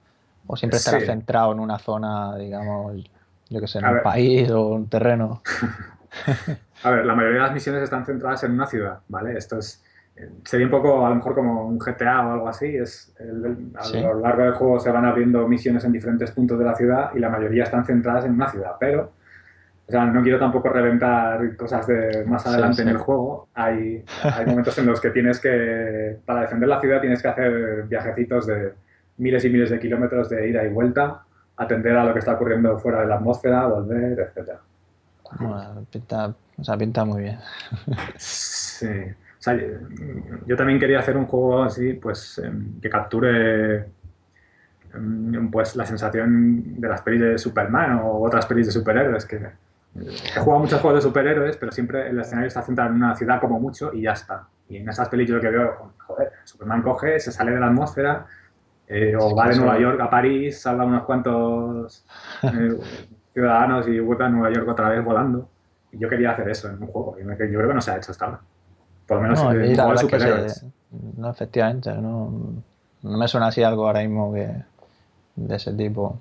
o siempre estará Sí. centrado en una zona, digamos, yo que sé, en A un ver. país o un terreno. A ver, la mayoría de las misiones están centradas en una ciudad, ¿vale? Esto es. Sería un poco, a lo mejor, como un GTA o algo así. Es, el- el- a Sí. lo largo del juego se van abriendo misiones en diferentes puntos de la ciudad y la mayoría están centradas en una ciudad. Pero, o sea, no quiero tampoco reventar cosas de más Sí, adelante en sí. el juego. Hay, hay momentos en los que tienes que, para defender la ciudad, tienes que hacer viajecitos de miles y miles de kilómetros de ida y vuelta, atender a lo que está ocurriendo fuera de la atmósfera, volver, etcétera. Bueno, pinta, o sea, pinta muy bien. Sí. O sea, yo también quería hacer un juego así, pues, em, que capture em, pues, la sensación de las pelis de Superman o otras pelis de superhéroes. Que eh, he jugado muchos juegos de superhéroes, pero siempre el escenario está centrado en una ciudad como mucho y ya está. Y en esas pelis yo lo que veo, joder, Superman coge, se sale de la atmósfera, eh, o va de Nueva York a París, salva unos cuantos eh, ciudadanos y vuelve a Nueva York otra vez volando. Y yo quería hacer eso en un juego. yo creo que no se ha hecho hasta ahora. Por lo menos No, en la superhéroes. se- no, efectivamente, no, no me suena así algo ahora mismo que de ese tipo.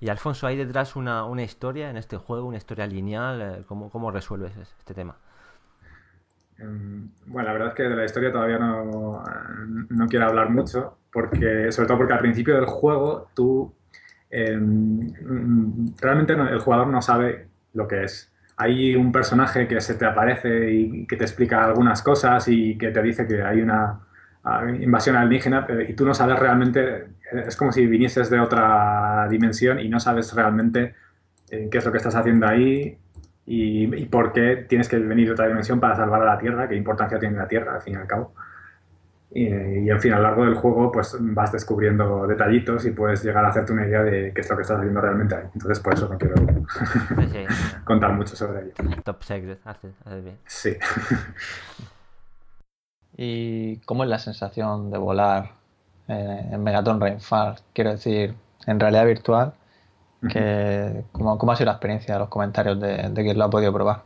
Y Alfonso, ¿hay detrás una, una historia en este juego, una historia lineal? Eh, ¿Cómo, cómo resuelves es- este tema? Em, Bueno, la verdad es que de la historia todavía no, no quiero hablar mucho, porque, sobre todo porque al principio del juego tú em, mm, realmente no- el jugador no sabe lo que es. Hay un personaje que se te aparece y que te explica algunas cosas y que te dice que hay una ah, invasión alienígena pero- y tú no sabes realmente, es como si vinieses de otra dimensión y no sabes realmente eh, qué es lo que estás haciendo ahí y, y por qué tienes que venir de otra dimensión para salvar a la Tierra, qué importancia tiene la Tierra, al fin y al cabo. Y, y, en fin, a lo largo del juego pues vas descubriendo detallitos y puedes llegar a hacerte una idea de qué es lo que estás haciendo realmente ahí. Entonces por eso no quiero Sí, sí, contar mucho sobre ello. top secret, haces, haces bien. Sí. ¿Y cómo es la sensación de volar eh, en Megaton Rainfall? Quiero decir, en realidad virtual, que, ¿cómo, cómo ha sido la experiencia, los comentarios de, de quien lo ha podido probar?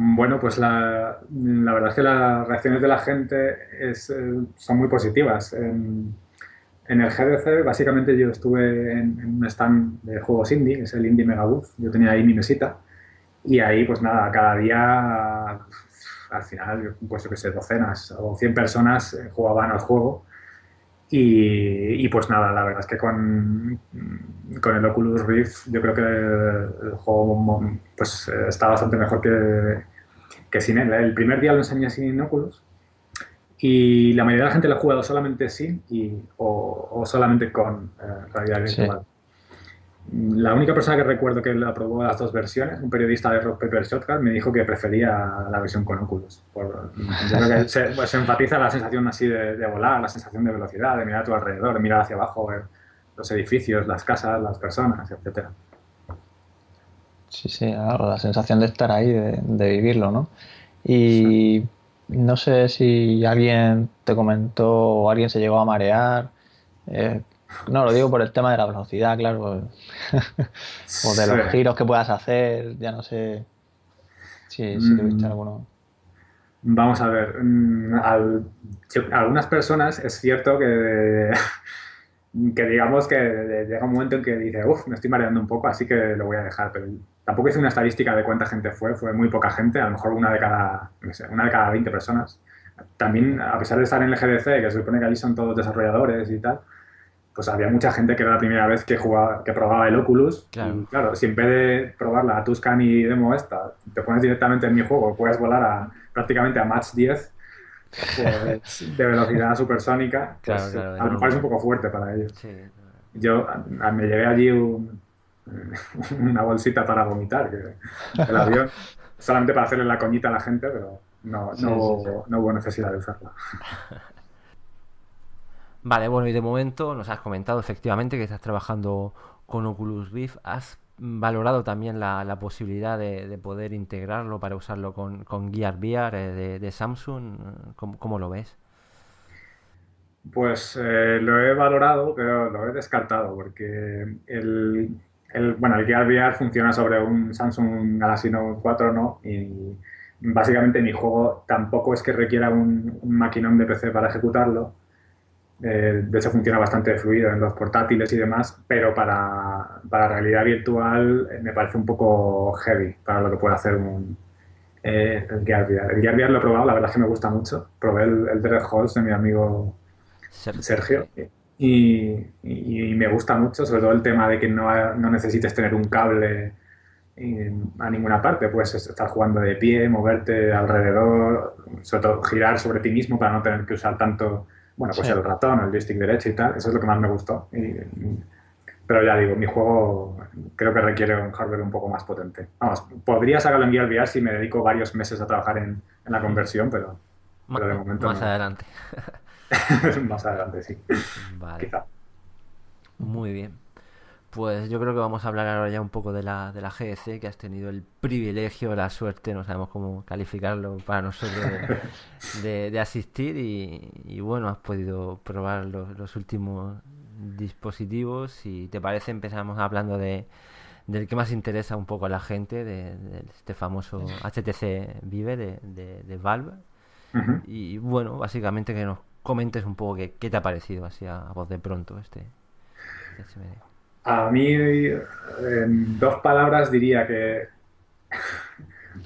Bueno, pues la, verdad es que las reacciones de la gente es, eh, son muy positivas. En, el GDC, básicamente yo estuve en, un stand de juegos indie, que es el Indie Megabooth. Yo tenía ahí mi mesita. Y ahí, pues nada, cada día, al final, pues yo qué sé, docenas o 100 personas eh, jugaban al juego. Y, y, pues nada, la verdad es que con, con el Oculus Rift yo creo que el, juego pues, está bastante mejor que, que sin él. El primer día lo enseñé sin Oculus y la mayoría de la gente lo ha jugado solamente sin y, o, o solamente con eh, realidad virtual. Sí. La única persona que recuerdo que la probó las dos versiones, un periodista de Rock Paper Shotgun, me dijo que prefería la versión con Oculus. Por, yo creo que se, pues, se, enfatiza la sensación así de, de, volar, la sensación de velocidad, de mirar a tu alrededor, de mirar hacia abajo, ver los edificios, las casas, las personas, etc. Sí, sí, claro, la sensación de estar ahí, de, de vivirlo, ¿no? Y sí. no sé si alguien te comentó o alguien se llegó a marear. Eh, no, lo digo por el tema de la velocidad, claro. o de los sí. giros que puedas hacer, ya no sé si, si tuviste mm. alguno. Vamos a ver, al, algunas personas es cierto que, que digamos que llega un momento en que dice, uff, me estoy mareando un poco, así que lo voy a dejar, pero tampoco hice una estadística de cuánta gente fue, fue muy poca gente, a lo mejor una de cada, no sé, una de cada 20 personas. También, a pesar de estar en el GDC, que se supone que allí son todos desarrolladores y tal, pues había mucha gente que era la primera vez que jugaba, que probaba el Oculus. Claro. Y claro, si en vez de probar la Tuscan y demo esta, te pones directamente en mi juego, puedes volar a, prácticamente a Match 10 pues, de velocidad supersónica, pues, claro, a lo mejor es un poco fuerte para ellos. Sí. yo a- me llevé allí un- una bolsita para vomitar, que el avión, solamente para hacerle la coñita a la gente, pero no, Sí, no, sí, hubo, no hubo necesidad de usarla. Vale, bueno, y de momento nos has comentado efectivamente que estás trabajando con Oculus Rift. ¿Has valorado también la, posibilidad de, de poder integrarlo para usarlo con, con Gear VR eh, de, Samsung? ¿Cómo, cómo lo ves? Pues eh, lo he valorado, pero lo he descartado porque el, el- bueno, el Gear VR funciona sobre un Samsung Galaxy Note 4 no y básicamente mi juego tampoco es que requiera un maquinón de PC para ejecutarlo. Eh, de hecho funciona bastante fluido en los portátiles y demás, pero para, para realidad virtual eh, me parece un poco heavy para lo que puede hacer un, eh, el Gear VR. El Gear VR lo he probado, la verdad es que me gusta mucho. Probé el, el Dread Halls de mi amigo Ser- Sergio. Y, y- y me gusta mucho, sobre todo el tema de que no, no necesites tener un cable a ninguna parte, puedes estar jugando de pie, moverte alrededor, sobre todo girar sobre ti mismo para no tener que usar tanto, bueno, pues Sí. el ratón, el joystick derecho y tal, eso es lo que más me gustó. Y- pero ya digo, mi juego creo que requiere un hardware un poco más potente. Vamos, podría sacarlo en VR si me dedico varios meses a trabajar en, en la conversión, pero, Ma- pero de momento más no. adelante. más adelante sí, Vale. quizá. Muy bien. Pues yo creo que vamos a hablar ahora ya un poco de la, de la GDC, que has tenido el privilegio, la suerte, no sabemos cómo calificarlo para nosotros, de, de- de asistir y, y bueno, has podido probar los, los últimos dispositivos. Si te parece, empezamos hablando de, del que más interesa un poco a la gente, de, de este famoso HTC Vive de, de, de Valve. Ujú. Y bueno, básicamente que nos comentes un poco qué, qué te ha parecido así a, a voz de pronto este, este. A mí, en dos palabras, diría que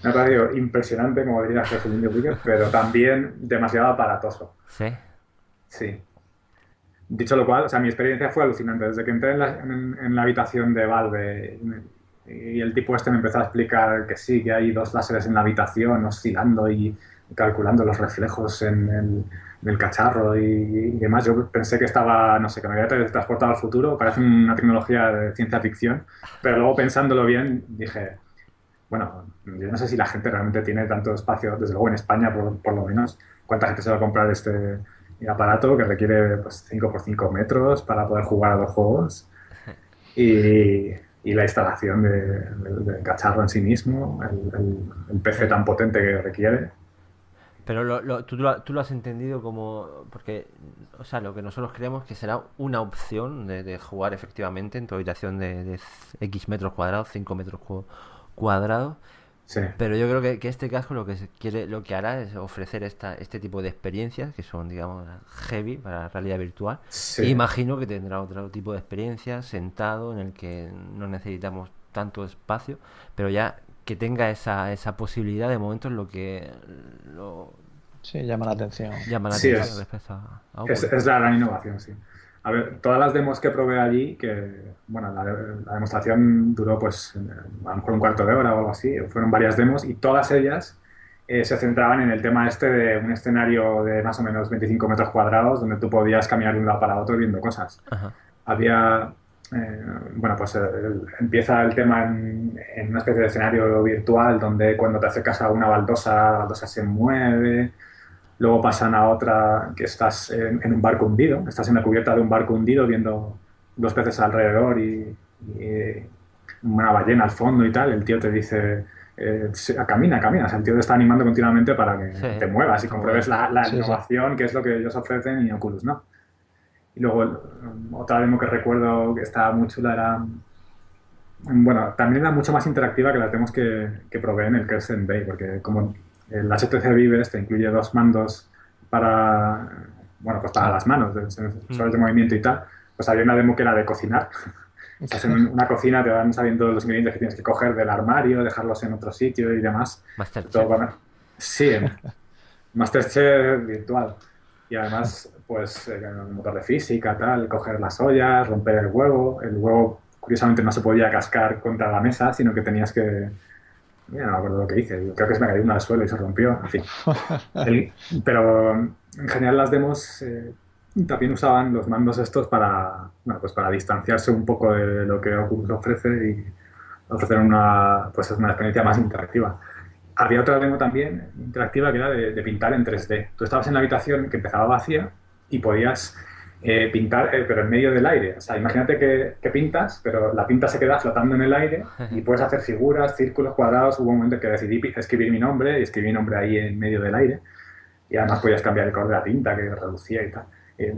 me ha parecido impresionante, como diría Wicker, pero también demasiado aparatoso. ¿Sí? Sí. Dicho lo cual, o sea, mi experiencia fue alucinante. Desde que entré en la, en- en la habitación de Valve y, y el tipo este me empezó a explicar que sí, que hay dos láseres en la habitación oscilando y calculando los reflejos en el, en el cacharro y, y demás. Yo pensé que estaba, no sé, que me había transportado al futuro. Parece una tecnología de ciencia ficción. Pero luego pensándolo bien, dije, bueno, yo no sé si la gente realmente tiene tanto espacio, desde luego en España por, por lo menos, cuánta gente se va a comprar este aparato que requiere pues, 5x5 metros para poder jugar a los juegos y, y la instalación de- del, del cacharro en sí mismo, el, el- el PC tan potente que requiere. Pero lo, lo- tú, lo, tú lo has entendido como... Porque, o sea, lo que nosotros creemos que será una opción de, de jugar efectivamente en tu habitación de, de X metros cuadrados, 5 metros cu- cuadrados. Sí, Pero yo creo que, que este casco lo que quiere, lo que hará es ofrecer esta, este tipo de experiencias que son, digamos, heavy para la realidad virtual. sí. Y imagino que tendrá otro tipo de experiencias sentado en el que no necesitamos tanto espacio, pero ya que tenga esa, esa posibilidad de momento es lo que lo Sí, llama la atención. llama la Sí, atención es- respecto a, a Es, Oculus. es la gran innovación, sí. A ver, todas las demos que probé allí, que, bueno, la, la demostración duró pues a lo mejor un cuarto de hora o algo así, fueron varias demos y todas ellas eh, se centraban en el tema este de un escenario de más o menos 25 metros cuadrados donde tú podías caminar de un lado para otro viendo cosas. Ajá. Había, eh, bueno, pues el- empieza el tema en, en una especie de escenario virtual donde cuando te acercas a una baldosa, la baldosa se mueve, luego pasan a otra que estás en, en un barco hundido, estás en la cubierta de un barco hundido viendo dos peces alrededor y, y una ballena al fondo y tal, el tío te dice... eh, se- camina, camina, o sea, el tío te está animando continuamente para que Sí. te muevas y compruebes la, la Sí, sí. innovación, que es lo que ellos ofrecen y Oculus no. Y luego el- otra demo que recuerdo que estaba muy chula era, bueno, también era mucho más interactiva que las demos que, que probé en el Crescent Bay, porque como el HTC Vive este incluye dos mandos para, bueno, pues para las manos, sensores de movimiento y tal, pues había una demo que era de cocinar. Estás en una cocina, te van sabiendo los ingredientes que tienes que coger del armario, dejarlos en otro sitio y demás. Masterchef. Todo para- Sí, Masterchef virtual. Y además, pues, eh, motor de física, tal, coger las ollas, romper el huevo. El huevo, curiosamente, no se podía cascar contra la mesa, sino que tenías que... Mira, no me acuerdo lo que hice. Creo que se me cayó una al suelo y se rompió. En fin. El- pero, en general, las demos eh, también usaban los mandos estos para, bueno, pues para distanciarse un poco de lo que Oculus ofrece y ofrecer una, pues una experiencia más interactiva. Había otra demo también interactiva que era de, de pintar en 3D. Tú estabas en la habitación que empezaba vacía y podías eh, pintar, eh, pero en medio del aire. O sea, imagínate que, que pintas, pero la pinta se queda flotando en el aire y puedes hacer figuras, círculos, cuadrados. Hubo un momento que decidí escribir mi nombre y escribí mi nombre ahí en medio del aire. Y además podías cambiar el color de la tinta que reducía y tal. Y, eh,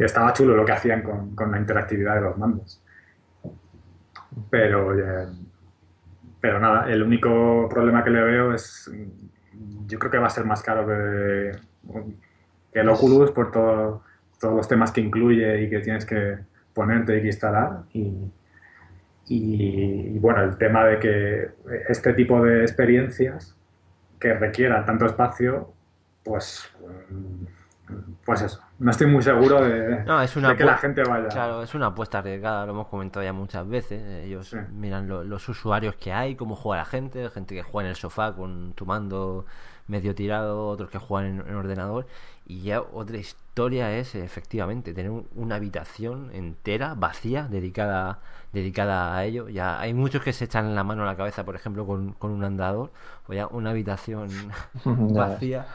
estaba chulo lo que hacían con, con la interactividad de los mandos. Pero, eh, pero nada, el único problema que le veo es. mm, Yo creo que va a ser más caro que, que el Oculus por todo- todos los temas que incluye y que tienes que ponerte y que instalar. Y, y, y, bueno, el tema de que este tipo de experiencias que requieran tanto espacio, pues. Pues eso. No estoy muy seguro de, No, es una de que la gente vaya. Claro, es una apuesta arriesgada, lo hemos comentado ya muchas veces. Ellos Sí. miran lo- los usuarios que hay, cómo juega la gente, gente que juega en el sofá con tu mando medio tirado, otros que juegan en, en ordenador. Y ya otra historia es efectivamente tener un- una habitación entera, vacía, dedicada, dedicada a ello. Ya hay muchos que se echan la mano a la cabeza, por ejemplo, con, con un andador, o ya una habitación Ya vacía.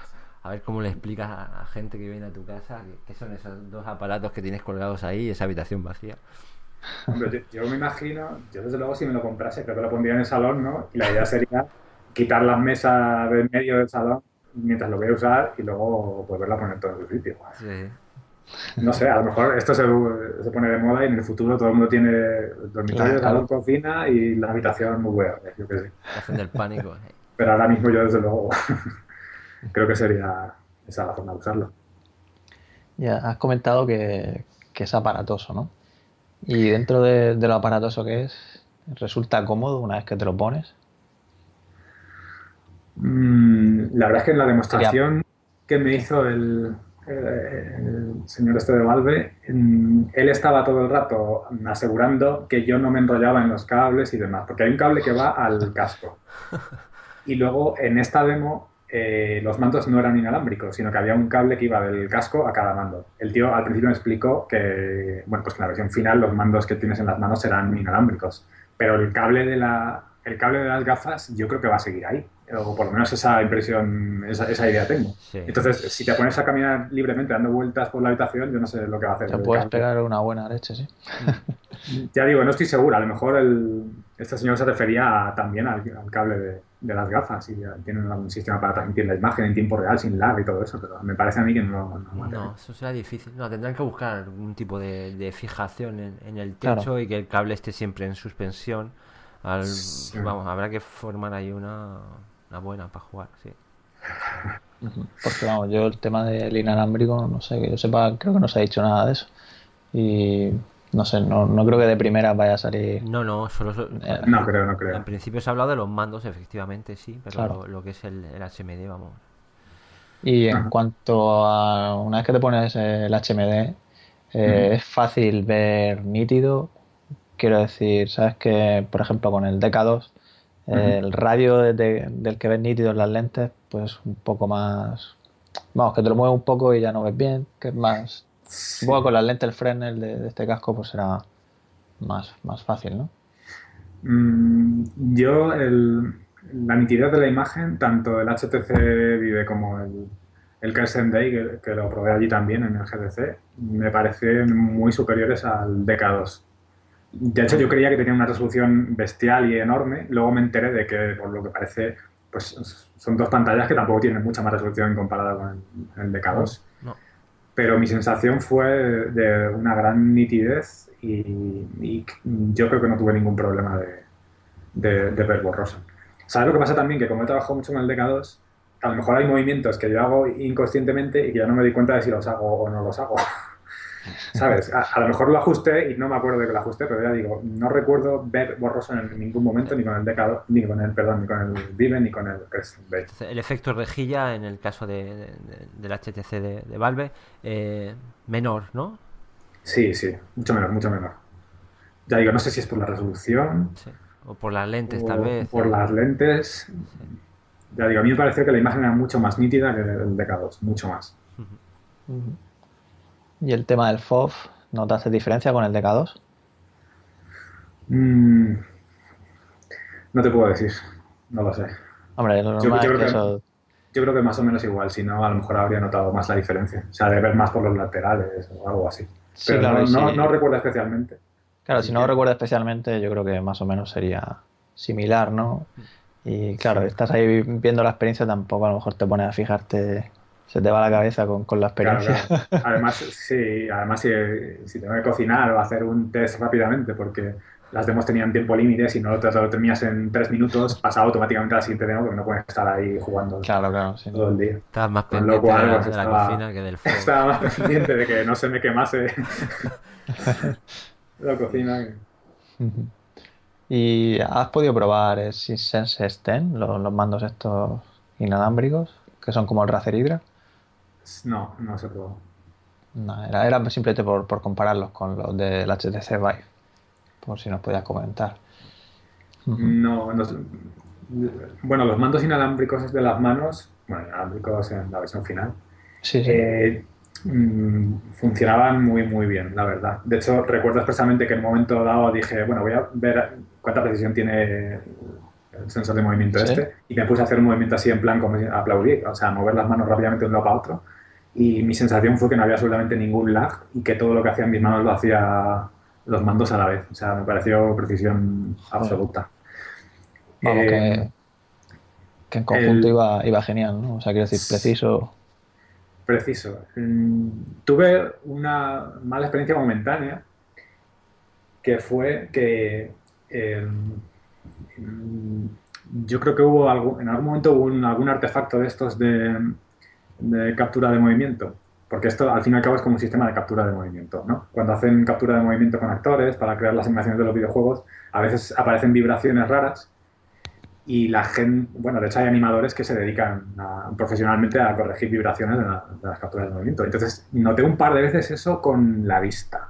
A ver cómo le explicas a, a gente que viene a tu casa que, que son esos dos aparatos que tienes colgados ahí y esa habitación vacía. Hombre, yo, yo me imagino, yo desde luego si me lo comprase, creo que lo pondría en el salón, ¿no? Y la idea sería quitar las mesas del medio del salón mientras lo voy a usar y luego volverla a poner todo en su sitio. Sí. No sé, a lo mejor esto se, se pone de moda y en el futuro todo el mundo tiene dormitorio, Claro. salón, cocina y la habitación muy buena, yo qué sé. La hacen del pánico. eh. Pero ahora mismo yo desde luego creo que sería esa la forma de usarlo. Ya has comentado que, que es aparatoso, ¿no? Y dentro de, de lo aparatoso que es, ¿resulta cómodo una vez que te lo pones? Mm, la verdad es que en la demostración que me hizo el, el señor este de Valve, él estaba todo el rato asegurando que yo no me enrollaba en los cables y demás, porque hay un cable que va al casco. Y luego en esta demo eh, los mandos no eran inalámbricos, sino que había un cable que iba del casco a cada mando. El tío al principio me explicó que, bueno, pues que en la versión final los mandos que tienes en las manos serán inalámbricos, pero el cable de la, el cable de las gafas yo creo que va a seguir ahí, o por lo menos esa impresión, esa, esa idea tengo. Sí. Entonces, si te pones a caminar libremente dando vueltas por la habitación, yo no sé lo que va a hacer. Te puedes pegar una buena leche, sí. Ya digo, no estoy seguro. A lo mejor el, este señor se refería a- también al, al cable de, de las gafas y tienen un sistema para transmitir la imagen en tiempo real sin lag y todo eso, pero me parece a mí que no. no- no- No, eso será difícil. No, tendrán que buscar algún tipo de, de fijación en, en el Claro. techo y que el cable esté siempre en suspensión. Al, Sí. Vamos, habrá que formar ahí una, una buena para jugar, sí. Porque vamos, yo el tema del inalámbrico, no sé, que yo sepa, creo que no se ha dicho nada de eso. Y no sé, no, no creo que de primera vaya a salir. No, no, solo... so- Eh, No creo, no creo. En principio se ha hablado de los mandos, efectivamente, sí, pero Claro. lo, lo que es el, el HMD, vamos. Y en Ajá. cuanto a una vez que te pones el HMD, eh, es fácil ver nítido. Quiero decir, sabes que, por ejemplo, con el DK2, eh, el radio de- del que ves nítido en las lentes, pues un poco más. Vamos, que te lo mueve un poco y ya no ves bien, que es más. Que con las lentes el Fresnel de, este casco, pues será más, más fácil, ¿no? Mm, yo, el- la nitidez de la imagen, tanto el HTC Vive como el, el Kaizen Day, que, que lo probé allí también en el GDC, me parecen muy superiores al DK2. De hecho, yo creía que tenía una resolución bestial y enorme. Luego me enteré de que, por lo que parece, pues son dos pantallas que tampoco tienen mucha más resolución comparada con el, el DK2. Pero mi sensación fue de una gran nitidez y, yo creo que no tuve ningún problema de, de, de ver borroso. ¿Sabes lo que pasa también? Que como he trabajado mucho con el DK2, a lo mejor hay movimientos que yo hago inconscientemente y que ya no me doy cuenta de si los hago o no los hago. ¿Sabes? A, a lo mejor lo ajusté y no me acuerdo de que lo ajusté, pero ya digo, no recuerdo ver borroso en ningún momento, ni con el DK2, ni con el, perdón, ni con el Vive, ni con el Crescent Bay. El efecto rejilla en el caso de, de- del HTC de, de Valve, eh, menor, ¿no? Sí, sí, mucho menor, mucho menor. Ya digo, no sé si es por la resolución, Sí. O por las lentes, tal vez. por las lentes. Ya digo, a mí me pareció que la imagen era mucho más nítida que el DK2, mucho más. ¿Y el tema del FOV? ¿Notaste diferencia con el de K2? Mm, no te puedo decir, no lo sé. Hombre, lo Yo- yo creo que eso... Yo creo que más o menos igual, si no, a lo mejor habría notado más la diferencia. O sea, de ver más por los laterales o algo así. Sí, Pero claro, no, no, no recuerdo especialmente. Claro, Así si no recuerdo especialmente, yo creo que más o menos sería similar, ¿no? Y claro, estás ahí viendo la experiencia, tampoco a lo mejor te pones a fijarte, se te va la cabeza con, con la experiencia. claro. Además, sí, además si, si tengo que cocinar o hacer un test rápidamente, porque las demos tenían tiempo límite, si no lo, te- lo terminas en tres minutos, pasa automáticamente a la siguiente demo, porque no puedes estar ahí jugando Claro, claro, sí. todo el día. Estabas más Con pendiente lo cual, de, la, pues, de la estaba- cocina que del fuego. Estaba más pendiente de que no se me quemase la cocina. que-. ¿Y has podido probar el Sense S10, los, los mandos estos inalámbricos, que son como el Razer Hydra? No, no se pudo. No, era, era simplemente por, por compararlos con los del HTC Vive, por si nos podías comentar. No, no- bueno, los mandos inalámbricos de las manos, bueno, inalámbricos en la versión final, Sí, sí. eh, mm, funcionaban muy, muy bien, la verdad. De hecho, recuerdo expresamente que en un momento dado dije, bueno, voy a ver cuánta precisión tiene el sensor de movimiento Sí. este, y me puse a hacer un movimiento así en plan como aplaudir, o sea, mover las manos rápidamente de un lado para otro, y mi sensación fue que no había absolutamente ningún lag y que todo lo que hacían mis manos lo hacía los mandos a la vez. O sea, me pareció precisión absoluta. Vamos, Eh, que, que en conjunto el- iba, iba genial, ¿no? O sea, quiero decir, preciso. Preciso. Mm, Tuve una mala experiencia momentánea que fue que eh, mm, yo creo que hubo algún, en algún momento hubo un- algún artefacto de estos de, de captura de movimiento. Porque esto al fin y al cabo es como un sistema de captura de movimiento, ¿no? Cuando hacen captura de movimiento con actores para crear las animaciones de los videojuegos, a veces aparecen vibraciones raras y la gente, bueno, de hecho hay animadores que se dedican profesionalmente a corregir vibraciones de, la- de las capturas de movimiento. Entonces, noté un par de veces eso con la vista.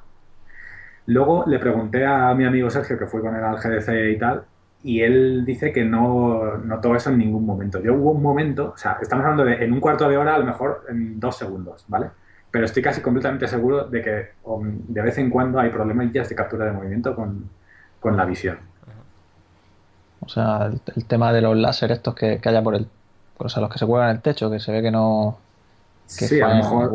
Luego le pregunté a mi amigo Sergio, que fue con él al GDC y tal, y él dice que no notó eso en ningún momento. Yo hubo un momento, o sea, estamos hablando de en un cuarto de hora, a lo mejor en dos segundos, ¿vale? Pero estoy casi completamente seguro de que um, de vez en cuando hay problemillas de captura de movimiento con, con la visión. O sea, el, el tema de los láser estos que, que haya por el. O sea, los que se cuelgan en el techo, que se ve que no. Que sí, a lo mejor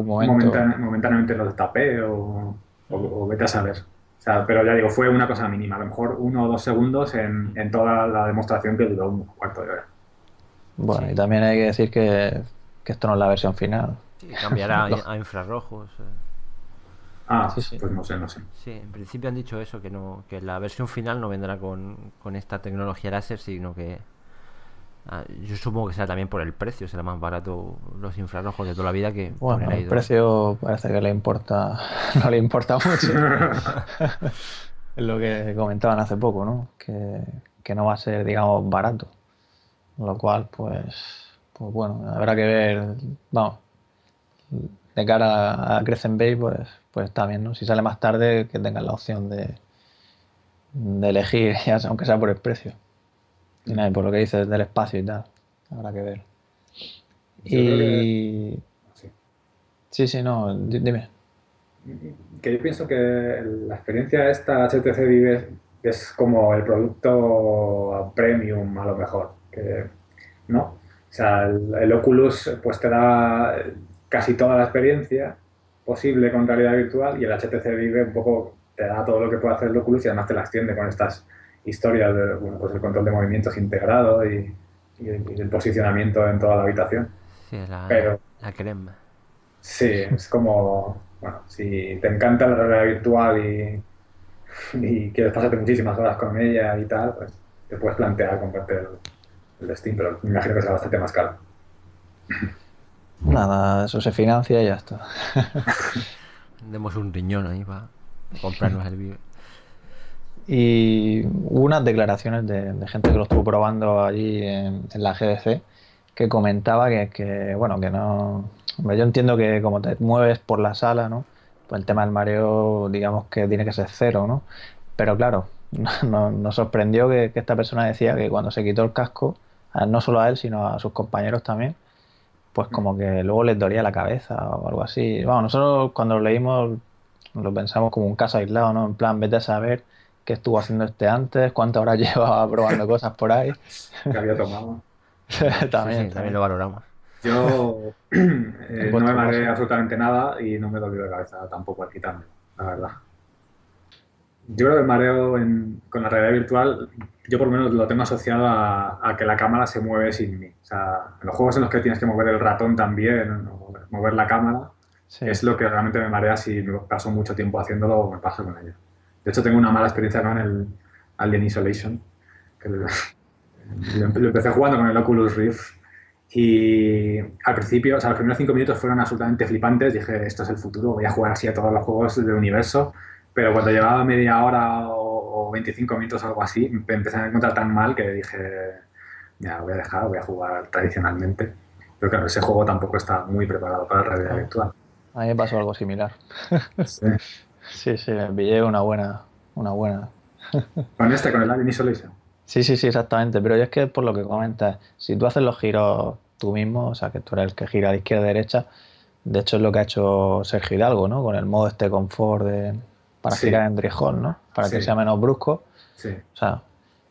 momentáneamente los tapé o, o- o vete a saber. O sea, pero ya digo, fue una cosa mínima, a lo mejor uno o dos segundos en, en toda la demostración que duró un cuarto de hora. Bueno, Sí. y también hay que decir que, que esto no es la versión final. Sí, cambiará a, infrarrojos. eh. Ah, Sí, sí. pues no sé, no sé. Sí, en principio han dicho eso, que no que la versión final no vendrá con, con esta tecnología láser, sino que ah, yo supongo que será también por el precio, será más barato los infrarrojos de toda la vida que Bueno, el precio parece que le importa. No le importa mucho. Es lo que comentaban hace poco, ¿no? Que, que no va a ser, digamos, barato. Lo cual, pues, pues bueno, habrá que ver, vamos, de cara a Crescent Bay, pues, pues está bien, ¿no? Si sale más tarde, que tengan la opción de, de elegir, ya sea- aunque sea por el precio. Y nada, por lo que dices del espacio y tal, habrá que ver. Yo creo que- Y... Sí. Sí, sí, no, di- dime. Que yo pienso que la experiencia esta HTC Vive es como el producto premium a lo mejor, que, ¿no? O sea, el, el Oculus pues te da casi toda la experiencia posible con realidad virtual y el HTC Vive un poco te da todo lo que puede hacer el Oculus y además te la extiende con estas historias de, bueno, pues el control de movimientos integrado y, y el, y el posicionamiento en toda la habitación. Sí, la, Pero- la crema. Sí, es como, bueno, si te encanta la realidad virtual y, y quieres pasarte muchísimas horas con ella y tal, pues te puedes plantear comprarte el, el Steam, pero me imagino que será bastante más caro. Nada, eso se financia y ya está. Demos un riñón ahí para comprarnos el Vive. Y unas declaraciones de, de gente que lo estuvo probando allí en, en la GDC que comentaba que, que, bueno, que no... Yo entiendo que como te mueves por la sala, ¿no? Pues el tema del mareo, digamos que tiene que ser cero, ¿no? Pero claro, no- nos sorprendió que, que esta persona decía que cuando se quitó el casco, a- no solo a él, sino a sus compañeros también, pues como que luego les dolía la cabeza o algo así. Vamos, nosotros cuando lo leímos lo pensamos como un caso aislado, ¿no? En plan, vete a saber qué estuvo haciendo este antes, cuántas horas llevaba probando cosas por ahí. que había tomado. Sí, sí, también, también lo valoramos. Yo eh, no me mareé caso. absolutamente nada y no me dolió la cabeza tampoco al quitarme, la verdad. Yo creo que el mareo en- con la realidad virtual, yo por lo menos lo tengo asociado a, a que la cámara se mueve sin mí. O sea, en los juegos en los que tienes que mover el ratón también, o mover la cámara, Sí. es lo que realmente me marea si me paso mucho tiempo haciéndolo o me paso con ello. De hecho, tengo una mala experiencia con el Alien Isolation. Que lo, lo empe- lo empecé jugando con el Oculus Rift y al principio, o sea, los primeros cinco minutos fueron absolutamente flipantes. Dije, esto es el futuro, voy a jugar así a todos los juegos del universo. Pero cuando llevaba media hora o, o 25 minutos o algo así, me empecé a encontrar tan mal que dije, ya, voy a dejar, voy a jugar tradicionalmente. Pero claro, ese juego tampoco está muy preparado para la realidad virtual. A mí me pasó algo similar. Sí. Sí, sí, me pillé una buena, una buena. Con este, con el Alien Isolation. Sí, sí, sí, exactamente. Pero yo es que por lo que comentas, si tú haces los giros tú mismo, o sea, que tú eres el que gira de izquierda a derecha, de hecho es lo que ha hecho Sergio Hidalgo, ¿no? Con el modo este confort de, para Sí. girar en Drijón, ¿no? Para que Sí. sea menos brusco. Sí, O sea,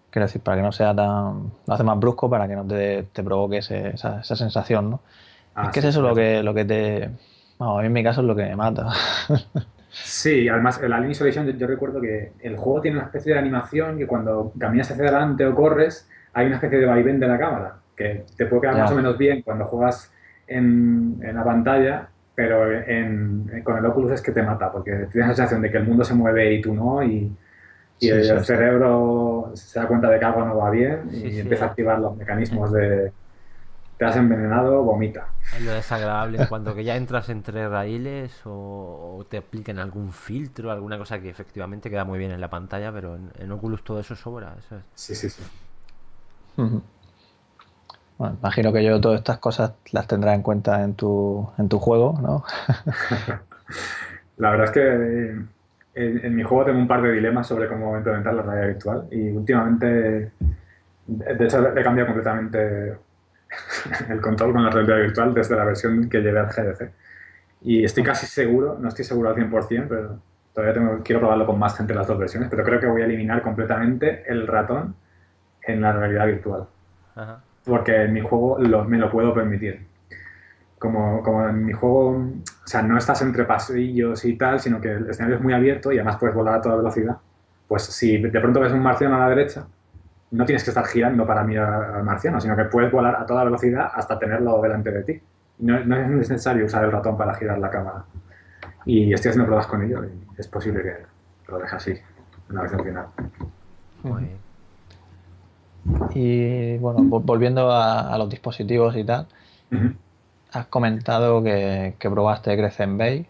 quiero decir, para que no sea tan. Lo hace más brusco para que no te, te provoque ese- esa, esa sensación, ¿no? Ah, es que sí, es eso lo que, lo que te. Vamos, a mí en mi caso es lo que me mata. Sí, además el Alien Isolation yo, yo recuerdo que el juego tiene una especie de animación que cuando caminas hacia adelante o corres hay una especie de vaivén de la cámara que te puede quedar más o menos bien cuando juegas en, en la pantalla, pero en- con el Oculus es que te mata porque tienes la sensación de que el mundo se mueve y tú no y, y Sí, el, sí, sí. cerebro se da cuenta de que algo no va bien y Sí, sí. empieza a activar los mecanismos de te has envenenado, vomita. Es lo desagradable en cuanto que ya entras entre raíles o, o te apliquen algún filtro, alguna cosa que efectivamente queda muy bien en la pantalla, pero en, en Oculus todo eso sobra. Eso es. Sí, sí, sí. Bueno, imagino que yo todas estas cosas las tendrás en cuenta en tu, en tu juego, ¿no? La verdad es que en, en mi juego tengo un par de dilemas sobre cómo implementar la realidad virtual y últimamente, de de hecho, he cambiado completamente el control con la realidad virtual desde la versión que llevé al GDC. Y estoy casi seguro, no estoy seguro al 100%, pero todavía tengo, quiero probarlo con más gente las dos versiones, pero creo que voy a eliminar completamente el ratón en la realidad virtual Ajá. porque en mi juego lo- me lo puedo permitir. Como, como en mi juego, o sea, no estás entre pasillos y tal, sino que el escenario es muy abierto y además puedes volar a toda velocidad. Pues si de pronto ves un marciano a la derecha, no tienes que estar girando para mirar al marciano, sino que puedes volar a toda velocidad hasta tenerlo delante de ti. No, no es necesario usar el ratón para girar la cámara. Y estoy haciendo pruebas con ello y es posible que lo deje así en la versión final. Muy bien. Y bueno, vol- volviendo a, a los dispositivos y tal, has comentado que, que probaste Crescent Bay.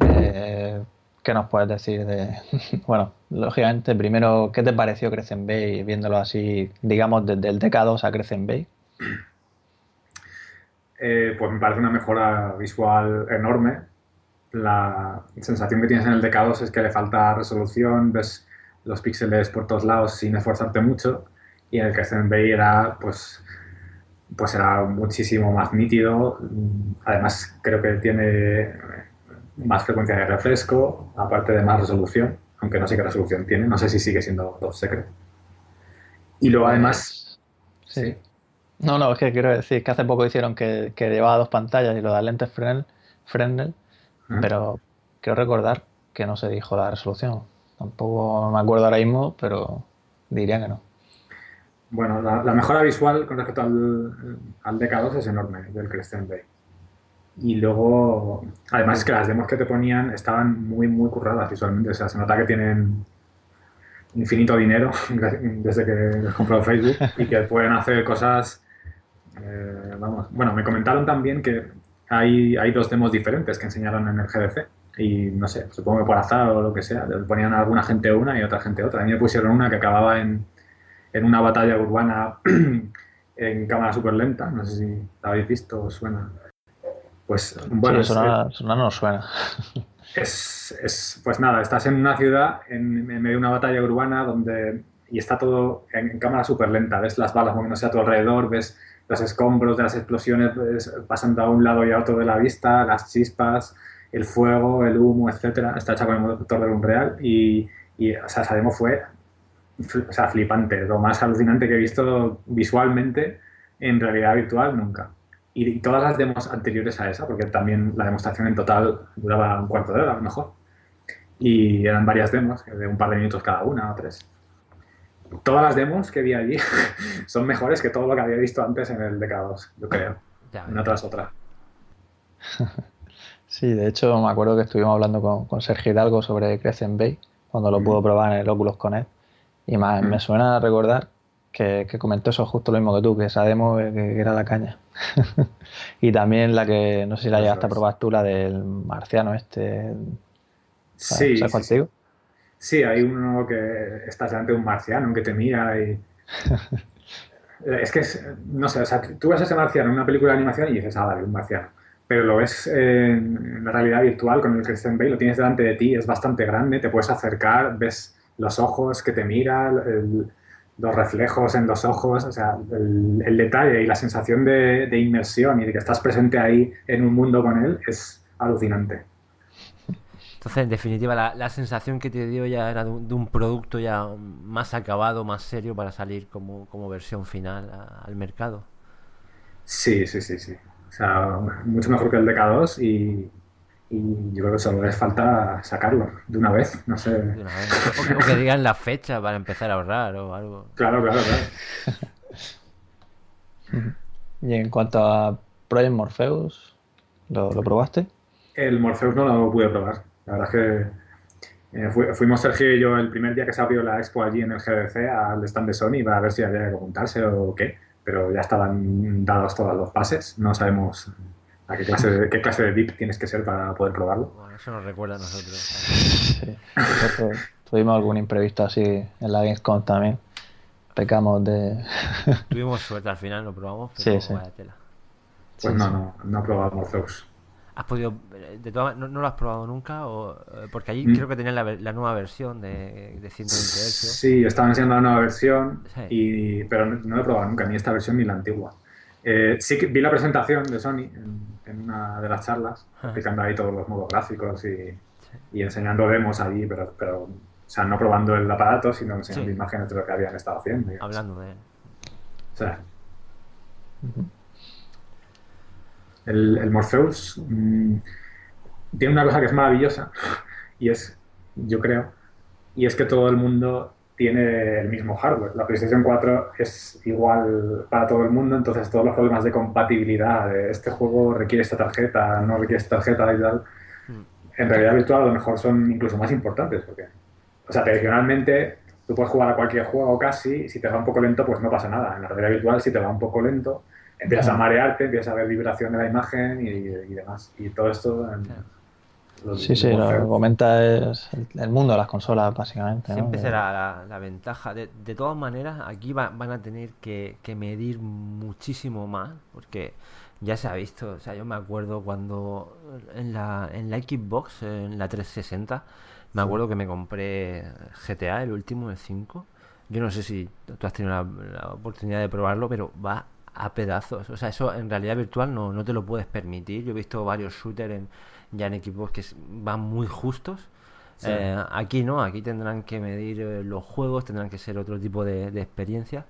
Eh, ¿qué nos puedes decir de...? bueno, lógicamente, primero, ¿qué te pareció Crescent Bay viéndolo así, digamos, desde el DK2 a Crescent Bay? Eh, pues me parece una mejora visual enorme. La sensación que tienes en el DK2 es que le falta resolución, ves los píxeles por todos lados sin esforzarte mucho. Y en el Crescent Bay era, pues, pues era muchísimo más nítido. Además, creo que tiene más frecuencia de refresco, aparte de más resolución, aunque no sé qué resolución tiene. No sé si sigue siendo Top Secret. Y luego, además, Sí. No, no, es que quiero decir que hace poco hicieron que, que llevaba dos pantallas y lo de lentes Fresnel, Fresnel, pero quiero recordar que no se dijo la resolución. Tampoco me acuerdo ahora mismo, pero diría que no. Bueno, la, la mejora visual con respecto al, al DK2 es enorme del Crescent Bay. Y luego, además es que las demos que te ponían estaban muy, muy curradas visualmente. O sea, se nota que tienen infinito dinero desde que les compró Facebook y que pueden hacer cosas, eh, vamos. Bueno, me comentaron también que hay, hay dos demos diferentes que enseñaron en el GDC. Y no sé, supongo que por azar o lo que sea, le ponían alguna gente una y otra gente otra. A mí me pusieron una que acababa en, en una batalla urbana en cámara súper lenta. No sé si la habéis visto o suena. Pues bueno, sí, es- sonar no suena. es, es- pues nada, estás en una ciudad, en, en medio de una batalla urbana donde y está todo en, en cámara súper lenta. Ves las balas moviéndose a tu alrededor, ves los escombros de las explosiones pasando a un lado y a otro de la vista, las chispas, el fuego, el humo, etcétera. Está hecha con el motor de Unreal y, y o sea, esa demo fue o sea, flipante, lo más alucinante que he visto visualmente en realidad virtual nunca. Y, y todas las demos anteriores a esa, porque también la demostración en total duraba un cuarto de hora a lo mejor. Y eran varias demos, de un par de minutos cada una o tres. Todas las demos que vi allí son mejores que todo lo que había visto antes en el DK2, yo creo, Ya una tras otra. Sí, de hecho me acuerdo que estuvimos hablando con, con Sergio Hidalgo sobre Crescent Bay cuando lo pudo probar en el Oculus Connect y me, me suena a recordar que, que comentó eso justo lo mismo que tú, que esa demo que, que era la caña. y también la que, no sé si la llegaste a probar tú, la del marciano este. Sí, ¿Sabes cuál sí, te digo? Sí, hay uno que estás delante de un marciano que te mira y... Es que, es- no sé, o sea, tú ves a ese marciano en una película de animación y dices, ah, vale, un marciano. Pero lo ves en, la realidad virtual con el Christian Bale, lo tienes delante de ti, es bastante grande, te puedes acercar, ves los ojos que te miran, el- los reflejos en los ojos, o sea, el, el detalle y la sensación de, de inmersión y de que estás presente ahí en un mundo con él es alucinante. Entonces, en definitiva, la, la sensación que te dio ya era de un, de un producto ya más acabado, más serio para salir como, como versión final a- al mercado. Sí, sí, sí, sí. O sea, mucho mejor que el DK2 y, y yo creo que solo les falta sacarlo de una vez, no sé. de una vez. O, que, o que digan la fecha para empezar a ahorrar o algo. Claro, claro, claro. Y en cuanto a Project Morpheus, ¿lo, lo probaste? El Morpheus no lo pude probar. La verdad es que eh, fu- fuimos Sergio y yo el primer día que se abrió la expo allí en el GDC al stand de Sony para ver si había que apuntarse o qué, pero ya estaban dados todos los pases. No sabemos a qué clase de, qué clase de VIP tienes que ser para poder probarlo. Bueno, eso nos recuerda a nosotros. Sí. Tuvimos algún imprevisto así en la Gamescom también. Pecamos de. Tuvimos suerte al final, lo probamos, pero Sí, sí. vaya tela. Pues Sí, no, sí. no, no he probado Morpheus. ¿Has podido, de todas, no, no lo has probado nunca? O, eh, porque allí Mm. creo que tenían la, ver- la nueva versión de, de 120 Hz. Sí, estaban enseñando la nueva versión, Sí. y, pero no, no lo he probado nunca, ni esta versión ni la antigua. Eh, sí que vi la presentación de Sony en, en una de las charlas, Ajá. explicando ahí todos los modos gráficos y, y enseñando demos allí, pero, pero, o sea, no probando el aparato, sino enseñando Sí. imágenes de lo que habían estado haciendo. digamos. Hablando de. O sea, el, el Morpheus mm, tiene una cosa que es maravillosa y es, yo creo, y es que todo el mundo tiene el mismo hardware. La PlayStation 4 es igual para todo el mundo, entonces todos los problemas de compatibilidad, de este juego requiere esta tarjeta, no requiere esta tarjeta y tal, en realidad virtual a lo mejor son incluso más importantes, porque, o sea, tradicionalmente tú puedes jugar a cualquier juego casi, y si te va un poco lento, pues no pasa nada. En la realidad virtual, si te va un poco lento, empiezas a marearte, empiezas a ver vibración de la imagen y, y demás. Y todo esto... en-. Los- Sí, sí, lo comenta es el, el mundo de las consolas, básicamente. ¿no? Siempre Que- será la, la ventaja. De, de todas maneras, aquí va- van a tener que, que medir muchísimo más, porque ya se ha visto. O sea, yo me acuerdo cuando en la, en la Xbox, en la 360, me acuerdo que me compré GTA, el último, el 5. Yo no sé si tú has tenido la, la oportunidad de probarlo, pero va a pedazos. O sea, eso en realidad virtual no, no te lo puedes permitir. Yo he visto varios shooters en, ya en Xbox que van muy justos. Sí. Eh, aquí no, aquí tendrán que medir eh, los juegos, tendrán que ser otro tipo de, de experiencia,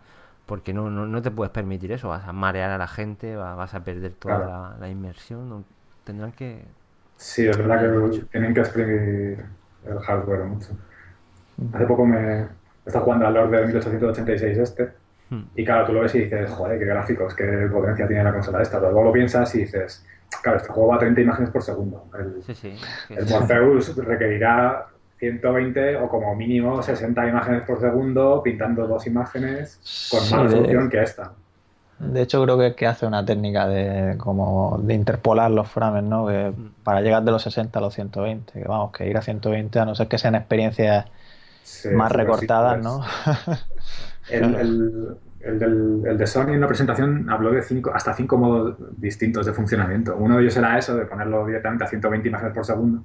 porque no, no, no te puedes permitir eso, vas a marear a la gente, va- vas a perder toda Claro. la, la inmersión, no- tendrán que... Sí, es verdad que tienen que exprimir el hardware mucho. Hace poco me estaba jugando al Lord de 1886 este, Hmm. y claro, tú lo ves y dices, joder, qué gráficos, qué potencia tiene la consola esta, pero luego lo piensas y dices, claro, este juego va a 30 imágenes por segundo. El, Sí, el. Morpheus requerirá 120 o como mínimo 60 imágenes por segundo, pintando dos imágenes con más resolución que esta. De hecho, creo que, que hace una técnica de como de interpolar los frames, ¿no? Que para llegar de los 60 a los 120, que vamos, que ir a 120, a no ser que sean experiencias Sí, más recortadas, simples. ¿no? El, el- el del- el de Sony en la presentación habló de cinco, hasta cinco modos distintos de funcionamiento. Uno de ellos era eso, de ponerlo directamente a 120 imágenes por segundo,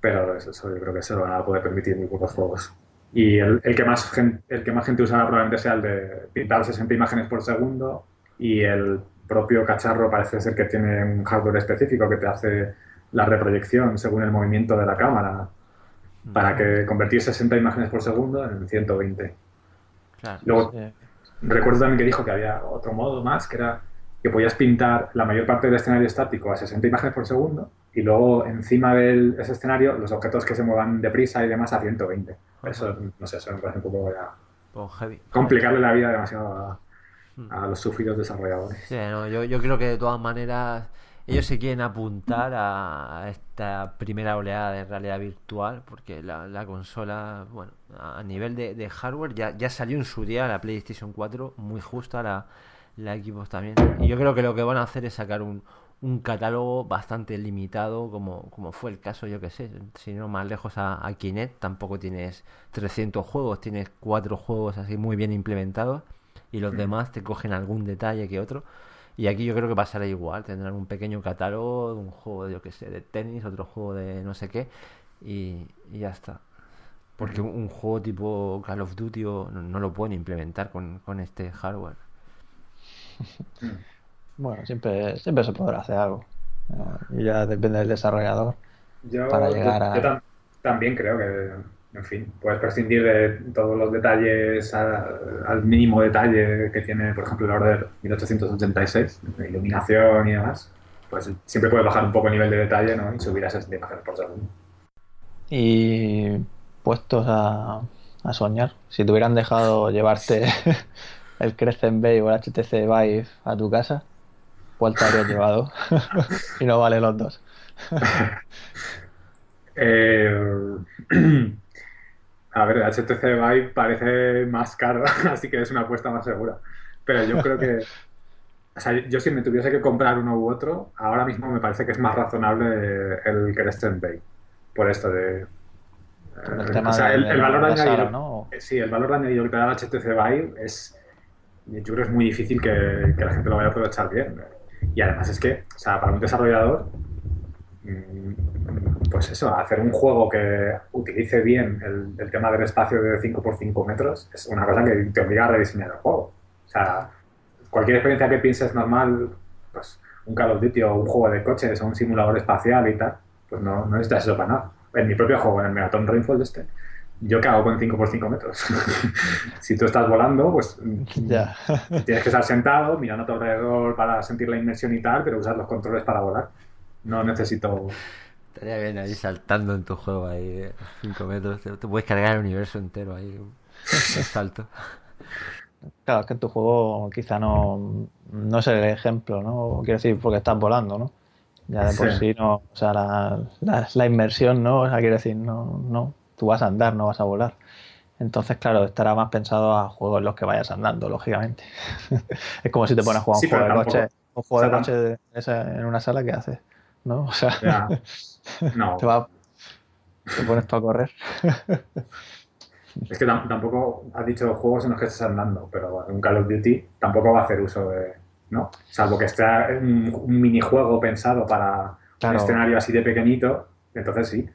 pero eso, eso yo creo que se lo van a poder permitir muy pocos juegos. Y el, el que más gen- el que más gente usará probablemente sea el de pintar 60 imágenes por segundo y el propio cacharro parece ser que tiene un hardware específico que te hace la reproyección según el movimiento de la cámara para que convertir 60 imágenes por segundo en 120. Claro. Luego, Sí. Recuerdo también que dijo que había otro modo más, que era que podías pintar la mayor parte del escenario estático a 60 imágenes por segundo y luego encima de ese escenario los objetos que se muevan deprisa y demás a 120. Eso, no sé, eso me parece un poco ya heavy. complicarle la vida demasiado a, a los sufridos desarrolladores. Sí, no, yo, yo creo que de todas maneras ellos se quieren apuntar a esta primera oleada de realidad virtual porque la, la consola, bueno, a nivel de, de hardware ya, ya salió en su día la PlayStation 4 muy justa, la, la Xbox también. Y yo creo que lo que van a hacer es sacar un, un catálogo bastante limitado como, como fue el caso, yo que sé, si no más lejos a, a Kinect, tampoco tienes 300 juegos, tienes cuatro juegos así muy bien implementados y los demás te cogen algún detalle que otro. Y aquí yo creo que pasará igual, tendrán un pequeño catálogo de un juego, yo que sé, de tenis, otro juego de no sé qué, y, y ya está. Porque un, un juego tipo Call of Duty o- no, no lo pueden implementar con, con este hardware. Bueno, siempre, siempre se podrá hacer algo. Eh, Y ya depende del desarrollador. Yo, Para yo- llegar a- yo tam- también creo que, en fin, puedes prescindir de todos los detalles a- al mínimo detalle que tiene, por ejemplo, el Order 1886, de iluminación y demás. Pues siempre puedes bajar un poco el nivel de detalle ¿no? y subir a 60 imágenes por segundo. Y puestos a, a soñar, si te hubieran dejado llevarte el Crescent Bay o el HTC Vive a tu casa, ¿cuál te habrías llevado? y no vale los dos. Eh, a ver, el HTC Vive parece más caro, así que es una apuesta más segura. Pero yo creo que, o sea, yo si me tuviese que comprar uno u otro, ahora mismo me parece que es más razonable el Crescent Bay. Por esto de... Por el tema o sea, el, de- el de valor añadido, sala, ¿no? Sí, el valor añadido que te da el HTC Vive es... Yo creo que es muy difícil que, que la gente lo vaya a aprovechar bien. Y además es que, o sea, para un desarrollador, pues eso, hacer un juego que utilice bien el, el tema del espacio de 5x5 metros es una cosa que te obliga a rediseñar el juego. O sea, cualquier experiencia que pienses normal, pues un Call of Duty o un juego de coches o un simulador espacial y tal, pues no, no necesitas eso para nada. En mi propio juego, en el Megaton Rainfall este, yo que hago con 5x5 metros. si tú estás volando, pues Ya. Tienes que estar sentado, mirando a tu alrededor para sentir la inmersión y tal, pero usar los controles para volar. No necesito. Estaría bien ahí saltando en tu juego ahí, 5 metros, te, te puedes cargar el universo entero ahí, salto. Claro, es que en tu juego quizá no, no es el ejemplo, ¿no? Quiero decir, porque estás volando, ¿no? Ya de por Sí. sí no, o sea, la, la- la inmersión, ¿no? O sea, quiero decir, no, no, tú vas a andar, no vas a volar. Entonces, claro, estará más pensado a juegos en los que vayas andando, lógicamente. es como si te pones a jugar un Sí, juego de coche, un juego de o sea, coche de en una sala, ¿qué haces? ¿No? O sea, Ya, no, te vas, te pones tú a correr. es que tam- tampoco has dicho juegos en los que estés andando, pero un Call of Duty tampoco va a hacer uso de. ¿No? Salvo que esté un, un minijuego pensado para Claro. un escenario así de pequeñito, entonces sí.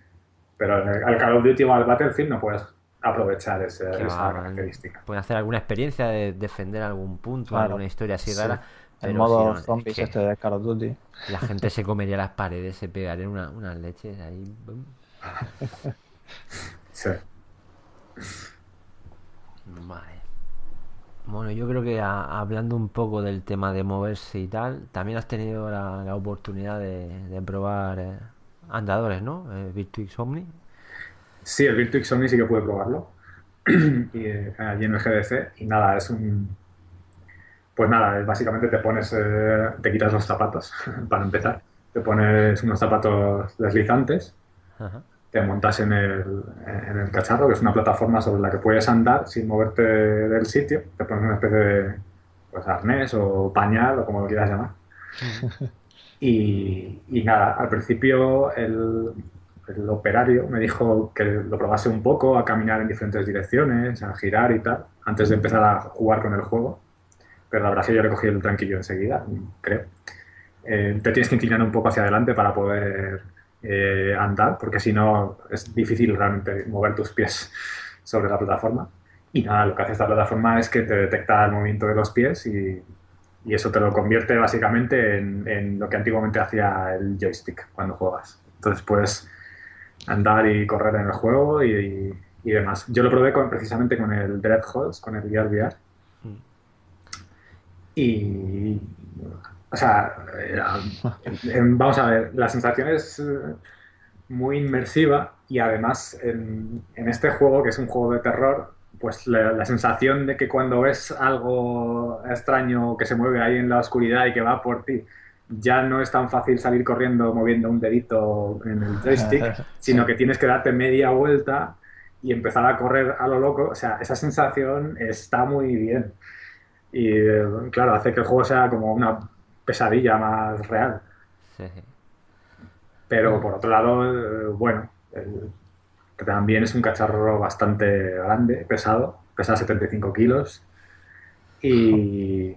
Pero al Call of Duty o al Battlefield no puedes aprovechar ese- esa va, característica. Pueden hacer alguna experiencia de defender algún punto, Claro. alguna historia así Sí. rara. El pero modo si no, es zombies que este de Call of Duty. La gente se comería las paredes, se pegaría una, unas leches ahí. Sí. Vale. Bueno, yo creo que a- hablando un poco del tema de moverse y tal, también has tenido la, la oportunidad de, de probar eh, andadores, ¿no? Eh, Virtuix Omni. Sí, el Virtuix Omni sí que pude probarlo. y, eh, allí en el GDC. Y nada, es un. Pues nada, básicamente te pones. eh, te quitas los zapatos, para empezar. Te pones unos zapatos deslizantes, Ajá. te montas en el, en el cacharro, que es una plataforma sobre la que puedes andar sin moverte del sitio. Te pones una especie de pues, arnés o pañal o como lo quieras llamar. Y, y nada, al principio el, el operario me dijo que lo probase un poco, a caminar en diferentes direcciones, a girar y tal, antes de empezar a jugar con el juego. Pero la verdad es que yo le cogí el tranquillo enseguida, creo. Eh, te tienes que inclinar un poco hacia adelante para poder eh, andar, porque si no es difícil realmente mover tus pies sobre la plataforma. Y nada, lo que hace esta plataforma es que te detecta el movimiento de los pies y, Y eso te lo convierte básicamente en, en lo que antiguamente hacía el joystick cuando juegas. Entonces puedes andar y correr en el juego y, y demás. Yo lo probé con- precisamente con el Dreadhouse, con el Gear VR. Y, o sea, era- vamos a ver, la sensación es eh, muy inmersiva y además en, en este juego, que es un juego de terror, pues la, la sensación de que cuando ves algo extraño que se mueve ahí en la oscuridad y que va por ti, ya no es tan fácil salir corriendo moviendo un dedito en el joystick, sino que tienes que darte media vuelta y empezar a correr a lo loco. O sea, esa sensación está muy bien. Y claro, hace que el juego sea como una pesadilla más real. Sí. Pero por otro lado, eh, bueno, el- también es un cacharro bastante grande, pesado, pesa 75 kilos. Y,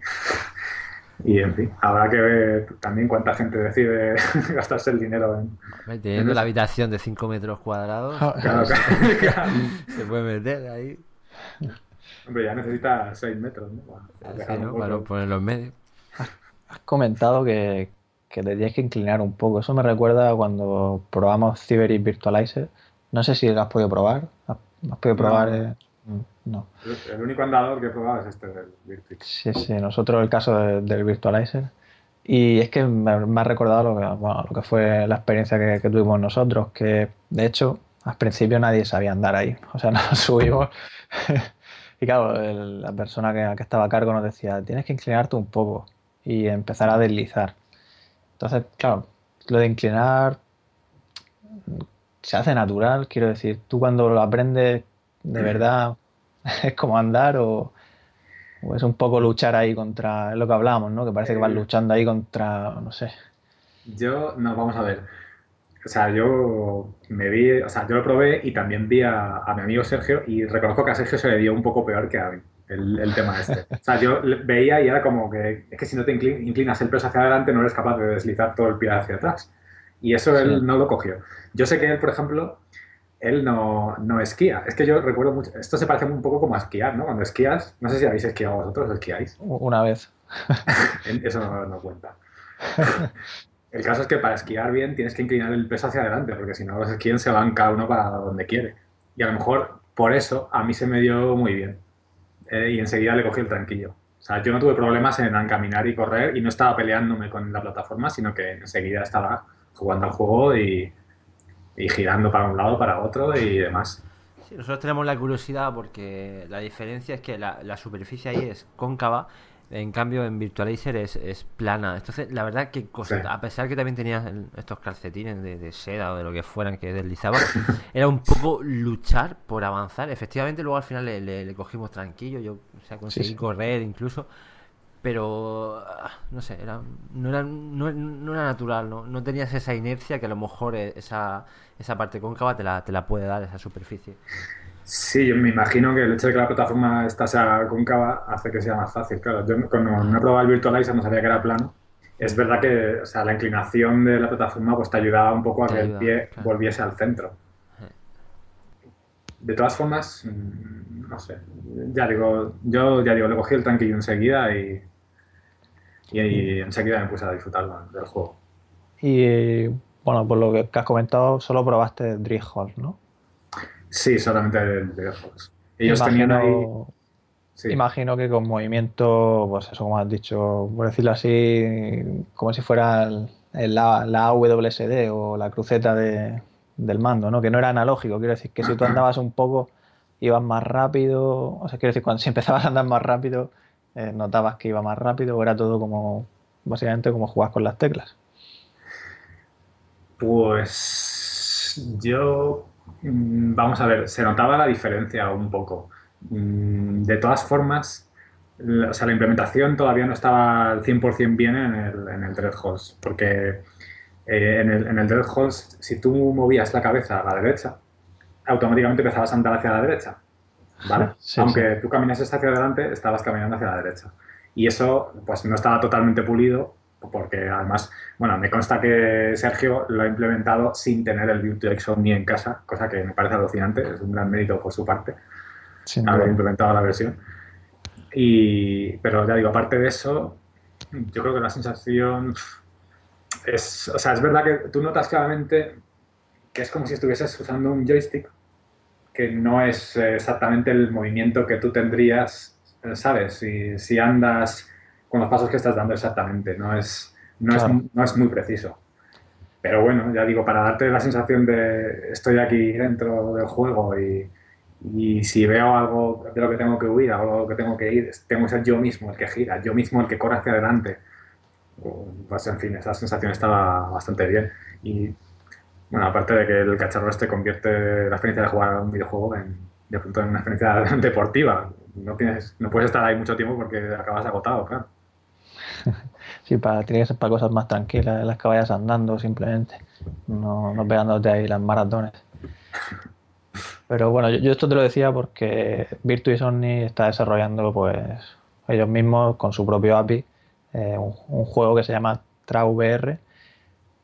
y en fin, habrá que ver también cuánta gente decide gastarse el dinero en. Hombre, Teniendo En la habitación de 5 metros cuadrados, Claro, claro. se puede meter ahí. Hombre, ya necesita 6 metros, ¿no? Dejar un ¿no? Para ponerlo en medio. Has comentado que, que te tienes que inclinar un poco. Eso me recuerda a cuando probamos Cyberis Virtualizer. No sé si lo has podido probar. ¿Has, has podido No. probar? eh? Mm, No. El- El único andador que he probado es este del Virtuix. Sí, sí, nosotros el caso de- del Virtualizer. Y es que me, me ha recordado lo que, bueno, lo que fue la experiencia que, que tuvimos nosotros, que de hecho al principio nadie sabía andar ahí. O sea, nos subimos y claro, el- la persona que, que estaba a cargo nos decía, tienes que inclinarte un poco y empezar a deslizar. Entonces, claro, lo de inclinar se hace natural, quiero decir, tú cuando lo aprendes de verdad es como andar o, o es un poco luchar ahí contra, es lo que hablamos, ¿no? Que parece que vas Eh. luchando ahí contra, no sé. Yo, no, vamos a ver. O sea, yo me vi, o sea, yo lo probé y también vi a, a mi amigo Sergio y reconozco que a Sergio se le dio un poco peor que a mí el, el tema este. O sea, yo veía y era como que es que si no te inclin- inclinas el peso hacia adelante no eres capaz de deslizar todo el pie hacia atrás. Y eso él Sí. no lo cogió. Yo sé que él, por ejemplo, él no, no esquía. Es que yo recuerdo mucho, esto se parece un poco como a esquiar, ¿no? Cuando esquías, no sé si habéis esquiado vosotros o esquiáis. Una vez. Eso no, no cuenta. El caso es que para esquiar bien tienes que inclinar el peso hacia adelante, porque si no los esquíen se van cada uno para donde quiere. Y a lo mejor por eso a mí se me dio muy bien. Eh, y enseguida le cogí el tranquillo. O sea, yo no tuve problemas en caminar y correr y no estaba peleándome con la plataforma, sino que enseguida estaba jugando al juego y, y girando para un lado, para otro y demás. Sí, nosotros tenemos la curiosidad porque la diferencia es que la, la superficie ahí es cóncava, en cambio en Virtualizer es, es plana. Entonces, la verdad que Sí. a pesar que también tenías estos calcetines de, de seda o de lo que fueran que deslizaban, era un poco luchar por avanzar. Efectivamente, luego al final le, le- le cogimos tranquilo, yo o sea, conseguí sí. correr incluso. Pero, ah, no sé, era, no, era, no, no era natural, ¿no? no tenías esa inercia que a lo mejor eh, esa, esa parte cóncava te la, te la puede dar, esa superficie. Sí, yo me imagino que el hecho de que la plataforma esta sea cóncava hace que sea más fácil. Claro, yo cuando no he probado el Virtualizer no sabía que era plano. Es verdad que o sea, la inclinación de la plataforma pues, te ayudaba un poco a Te que el pie claro. volviese al centro. De todas formas, mm, no sé. Ya digo, yo ya digo, le cogí el tranquillo enseguida y, y, y enseguida me puse a disfrutar del juego. Y bueno, por lo que has comentado, solo probaste Dreamhall, ¿no? Sí, solamente de, de juegos. Ellos tenían ahí. Imagino, sí. imagino que con movimiento, pues eso como has dicho, por decirlo así, como si fuera el- el- la, la AWSD o la cruceta de- del mando, ¿no? Que no era analógico, quiero decir que si tú andabas un poco, ibas más rápido, o sea, quiero decir, cuando si empezabas a andar más rápido, eh, notabas que iba más rápido, o era todo como, básicamente como jugar con las teclas. Pues yo, vamos a ver, se notaba la diferencia un poco. Mm, De todas formas, la, o sea, la implementación todavía no estaba al 100% bien en el, en el porque eh, en el, en el si tú movías la cabeza a la derecha, automáticamente empezabas a andar hacia la derecha, ¿vale? Sí, Aunque tú caminases hacia adelante, estabas caminando hacia la derecha. Y eso, pues, no estaba totalmente pulido, porque además, bueno, me consta que Sergio lo ha implementado sin tener el Virtuix Omni en casa, cosa que me parece alucinante, es un gran mérito por su parte Sin haber duda. implementado la versión. Y, pero ya digo, aparte de eso, yo creo que la sensación es, o sea, es verdad que tú notas claramente que es como si estuvieses usando un joystick que no es exactamente el movimiento que tú tendrías, eh, ¿sabes? Si, si andas con los pasos que estás dando exactamente, no es, no, Claro. es, no es muy preciso. Pero bueno, ya digo, para darte la sensación de estoy aquí dentro del juego y, y si veo algo de lo que tengo que huir, algo que tengo que ir, tengo que ser yo mismo el que gira, yo mismo el que corre hacia adelante. Pues en fin, esa sensación estaba bastante bien. Y bueno, aparte de que el cacharro este convierte la experiencia de jugar a un videojuego en, de pronto en una experiencia deportiva. No, tienes, no puedes estar ahí mucho tiempo porque acabas agotado, claro. Sí, para, tiene que ser para cosas más tranquilas, en las que vayas andando simplemente, no, no pegándote ahí las maratones. Pero bueno, yo, yo esto te lo decía porque Virtu y Sony está desarrollando pues ellos mismos con su propio API eh, un, un juego que se llama TrauVR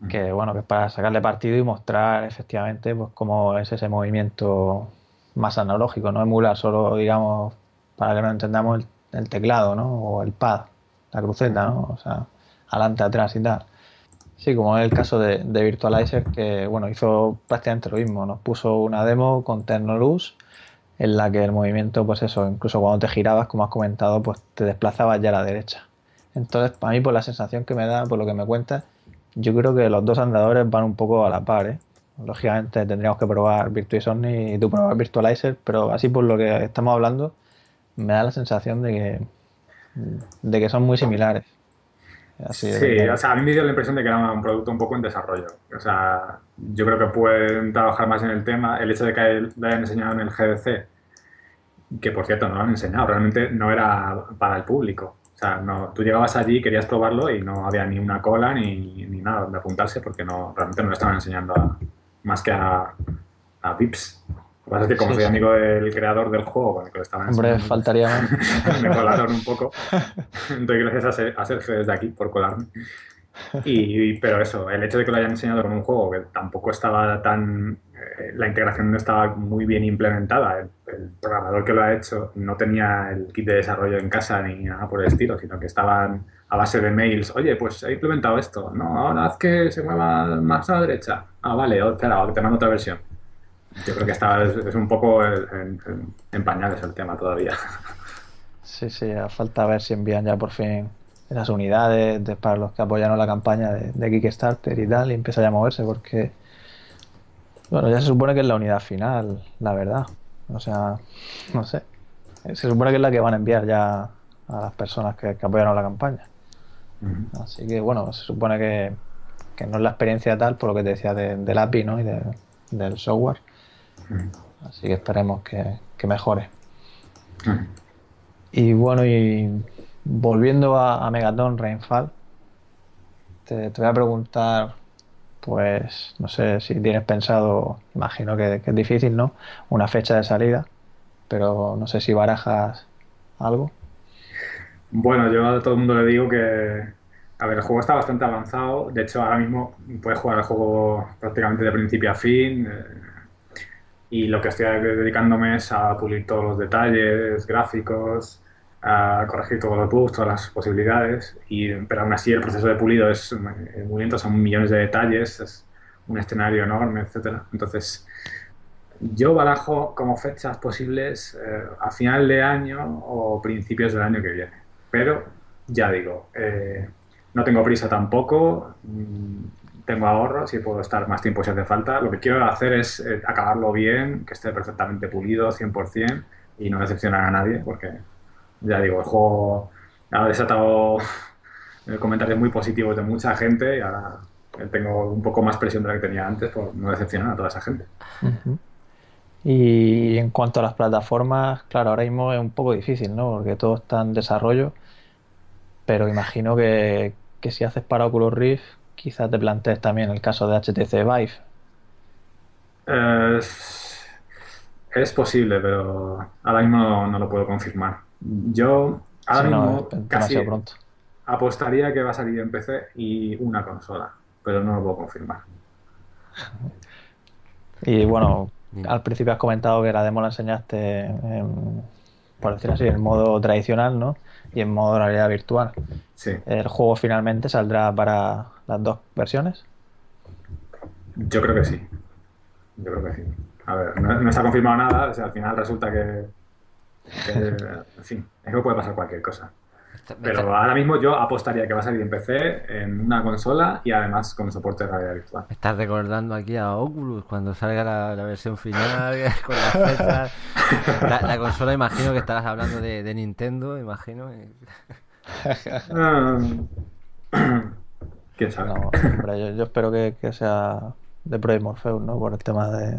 que bueno, que es para sacarle partido y mostrar efectivamente pues cómo es ese movimiento más analógico, no emular solo, digamos, para que nos entendamos el, el teclado, ¿no? O el pad, la cruceta, ¿no? O sea, adelante, atrás y tal. Sí, como es el caso de, Virtualizer, que bueno, hizo prácticamente lo mismo. Nos puso una demo con Tecnoluz en la que el movimiento, pues eso, incluso cuando te girabas, como has comentado, pues te desplazabas ya a la derecha. Entonces, para mí, por la sensación que me da, por lo que me cuentas, yo creo que los dos andadores van un poco a la par, ¿eh? Lógicamente tendríamos que probar Virtu y Sony y tú probar Virtualizer, pero así por lo que estamos hablando, me da la sensación de que, de que son muy similares. Sí, o sea, a mí me dio la impresión de que era un producto un poco en desarrollo. O sea, yo creo que pueden trabajar más en el tema. El hecho de que lo hayan enseñado en el GDC, que por cierto no lo han enseñado, realmente no era para el público. O sea, no, tú llegabas allí, querías probarlo y no había ni una cola ni, ni nada donde apuntarse porque no, realmente no lo estaban enseñando a- más que a, a VIPs. Lo que pasa es que como Sí, soy amigo del creador del juego, con el que lo estaban Hombre, faltaría más. me colaron un poco. Doy gracias a, Ser- a Sergio desde aquí por colarme. Y, pero eso, el hecho de que lo hayan enseñado con un juego que tampoco estaba tan. eh, la integración no estaba muy bien implementada. El, el programador que lo ha hecho no tenía el kit de desarrollo en casa ni nada por el estilo, sino que estaban a base de mails. Oye, pues he implementado esto. No, ahora haz que se mueva más a la derecha. Ah, vale, espera, te mando otra versión. Yo creo que estaba, es, es un poco en, en- en pañales el tema todavía. Sí, sí, a falta ver si envían ya por fin esas unidades de- para los que apoyaron la campaña de, de Kickstarter y tal, y empieza ya a moverse porque, bueno, ya se supone que es la unidad final, la verdad. O sea, no sé. Se supone que es la que van a enviar ya a las personas que, que apoyaron la campaña. Así que, bueno, se supone que, que no es la experiencia tal, por lo que te decía de- del API, ¿no? Y de- del software. Así que esperemos que, que mejore. Y bueno, y volviendo a, a Megaton Rainfall, te, te voy a preguntar, pues, no sé si tienes pensado, imagino que, que es difícil, ¿no? Una fecha de salida, pero no sé si barajas algo. Bueno, yo a todo el mundo le digo que, a ver, el juego está bastante avanzado. De hecho, ahora mismo puedes jugar el juego prácticamente de principio a fin. eh, y lo que estoy dedicándome es a pulir todos los detalles gráficos, a corregir todos los bugs, todas las posibilidades. Y, pero aún así el proceso de pulido es eh, muy lento, son millones de detalles, es un escenario enorme, etcétera. Entonces, yo barajo como fechas posibles eh, a final de año o principios del año que viene. Pero ya digo, eh, no tengo prisa tampoco, mm, tengo ahorros y puedo estar más tiempo si hace falta. Lo que quiero hacer es eh, acabarlo bien, que esté perfectamente pulido, 100%, y no decepcionar a nadie, porque ya digo, el juego ha desatado eh, comentarios muy positivos de mucha gente y ahora eh, tengo un poco más presión de la que tenía antes por no decepcionar a toda esa gente. Y en cuanto a las plataformas, claro, ahora mismo es un poco difícil, ¿no? Porque todo está en desarrollo, pero imagino que, que si haces para Oculus Rift, quizás te plantees también el caso de HTC Vive. Eh, Es, es posible, pero ahora mismo no, no lo puedo confirmar. Yo ahora Si mismo casi pronto. apostaría que va a salir en PC y una consola, pero no lo puedo confirmar. Y bueno, al principio has comentado que la demo la enseñaste en por decirlo así, en modo tradicional, ¿no? Y en modo realidad virtual. Sí. ¿El juego finalmente saldrá para las dos versiones? Yo creo que sí. Yo creo que sí. A ver, no, no está confirmado nada, o sea, al final resulta que, que, en fin, es que puede pasar cualquier cosa. Pero ahora mismo yo apostaría que va a salir en PC, en una consola y además con soporte de realidad virtual. me estás recordando aquí a Oculus cuando salga la, la versión final con las fechas. La, la consola, imagino que estarás hablando de, de Nintendo, imagino. y- ¿Quién sabe? No, hombre, yo, yo espero que, que sea de Project Morpheus, ¿no? Por el tema de,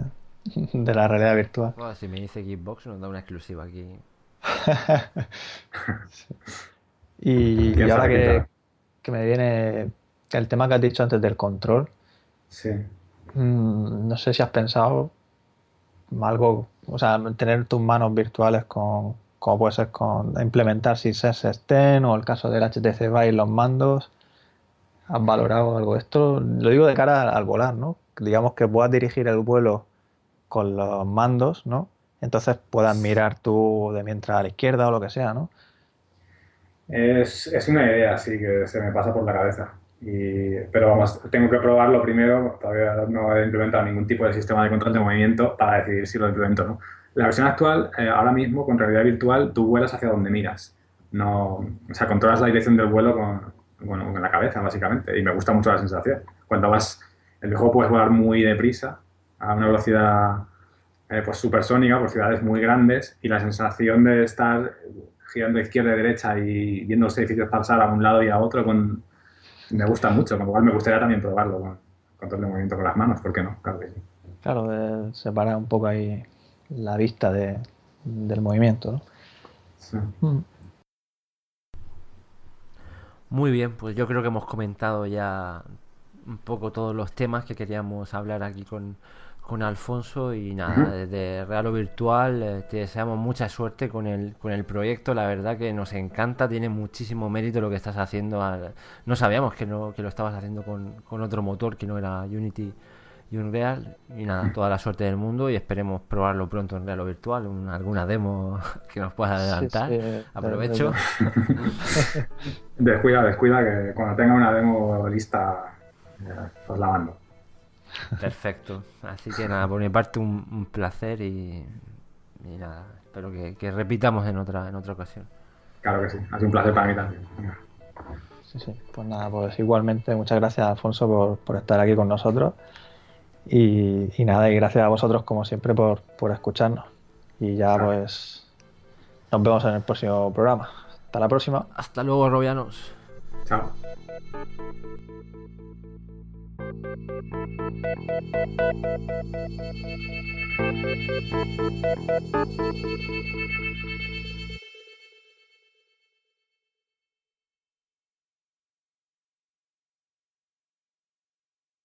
de la realidad virtual. Bueno, si me dice Xbox, nos da una exclusiva aquí. Y, ¿Quién y ahora que, que me viene el tema que has dicho antes del control, Sí. mm, no sé si has pensado algo, o sea, tener tus manos virtuales con, como puede ser con implementar SysS Extend o el caso del HTC Vive los mandos. ¿Has valorado algo esto? Lo digo de cara al volar, ¿no? Digamos que puedas dirigir el vuelo con los mandos, ¿no? Entonces puedas mirar tú de mientras a la izquierda o lo que sea, ¿no? Es, es una idea, sí, que se me pasa por la cabeza. Y, pero vamos, tengo que probarlo primero. Todavía no he implementado ningún tipo de sistema de control de movimiento para decidir si lo implemento o no. La versión actual, eh, ahora mismo, con realidad virtual, tú vuelas hacia donde miras. No, o sea, controlas la dirección del vuelo con, bueno, con la cabeza, básicamente. Y me gusta mucho la sensación. Cuando vas, el juego puedes volar muy deprisa, a una velocidad eh, pues supersónica, por ciudades muy grandes, y la sensación de estar girando izquierda y derecha y viendo los edificios pasar a un lado y a otro con... me gusta mucho, con lo cual me gustaría también probarlo con control de movimiento con las manos, ¿por qué no? Claro que sí. Claro, de separar un poco ahí la vista de- del movimiento, ¿no? Sí. Mm. Muy bien, pues yo creo que hemos comentado ya un poco todos los temas que queríamos hablar aquí con, con Alfonso y nada, desde Real o Virtual eh, te deseamos mucha suerte con el, con el proyecto, la verdad que nos encanta, tiene muchísimo mérito lo que estás haciendo, al- no sabíamos que, no, que lo estabas haciendo con, con otro motor que no era Unity y Unreal y nada, toda la suerte del mundo y esperemos probarlo pronto en Real o Virtual, un- alguna demo que nos puedas adelantar, Sí, sí, de- aprovecho. de- Descuida, descuida, que cuando tenga una demo lista, eh, os la mando. Perfecto. Así que nada, por mi parte un, un placer y, y nada, espero que, que repitamos en otra, en otra ocasión. Claro que sí, ha sido un placer para mí también. Venga. Sí, sí. Pues nada, pues igualmente muchas gracias Alfonso por, por estar aquí con nosotros. Y, y nada, y gracias a vosotros como siempre por, por escucharnos. Y ya Claro. pues nos vemos en el próximo programa. Hasta la próxima. Hasta luego, Robianos. Chao.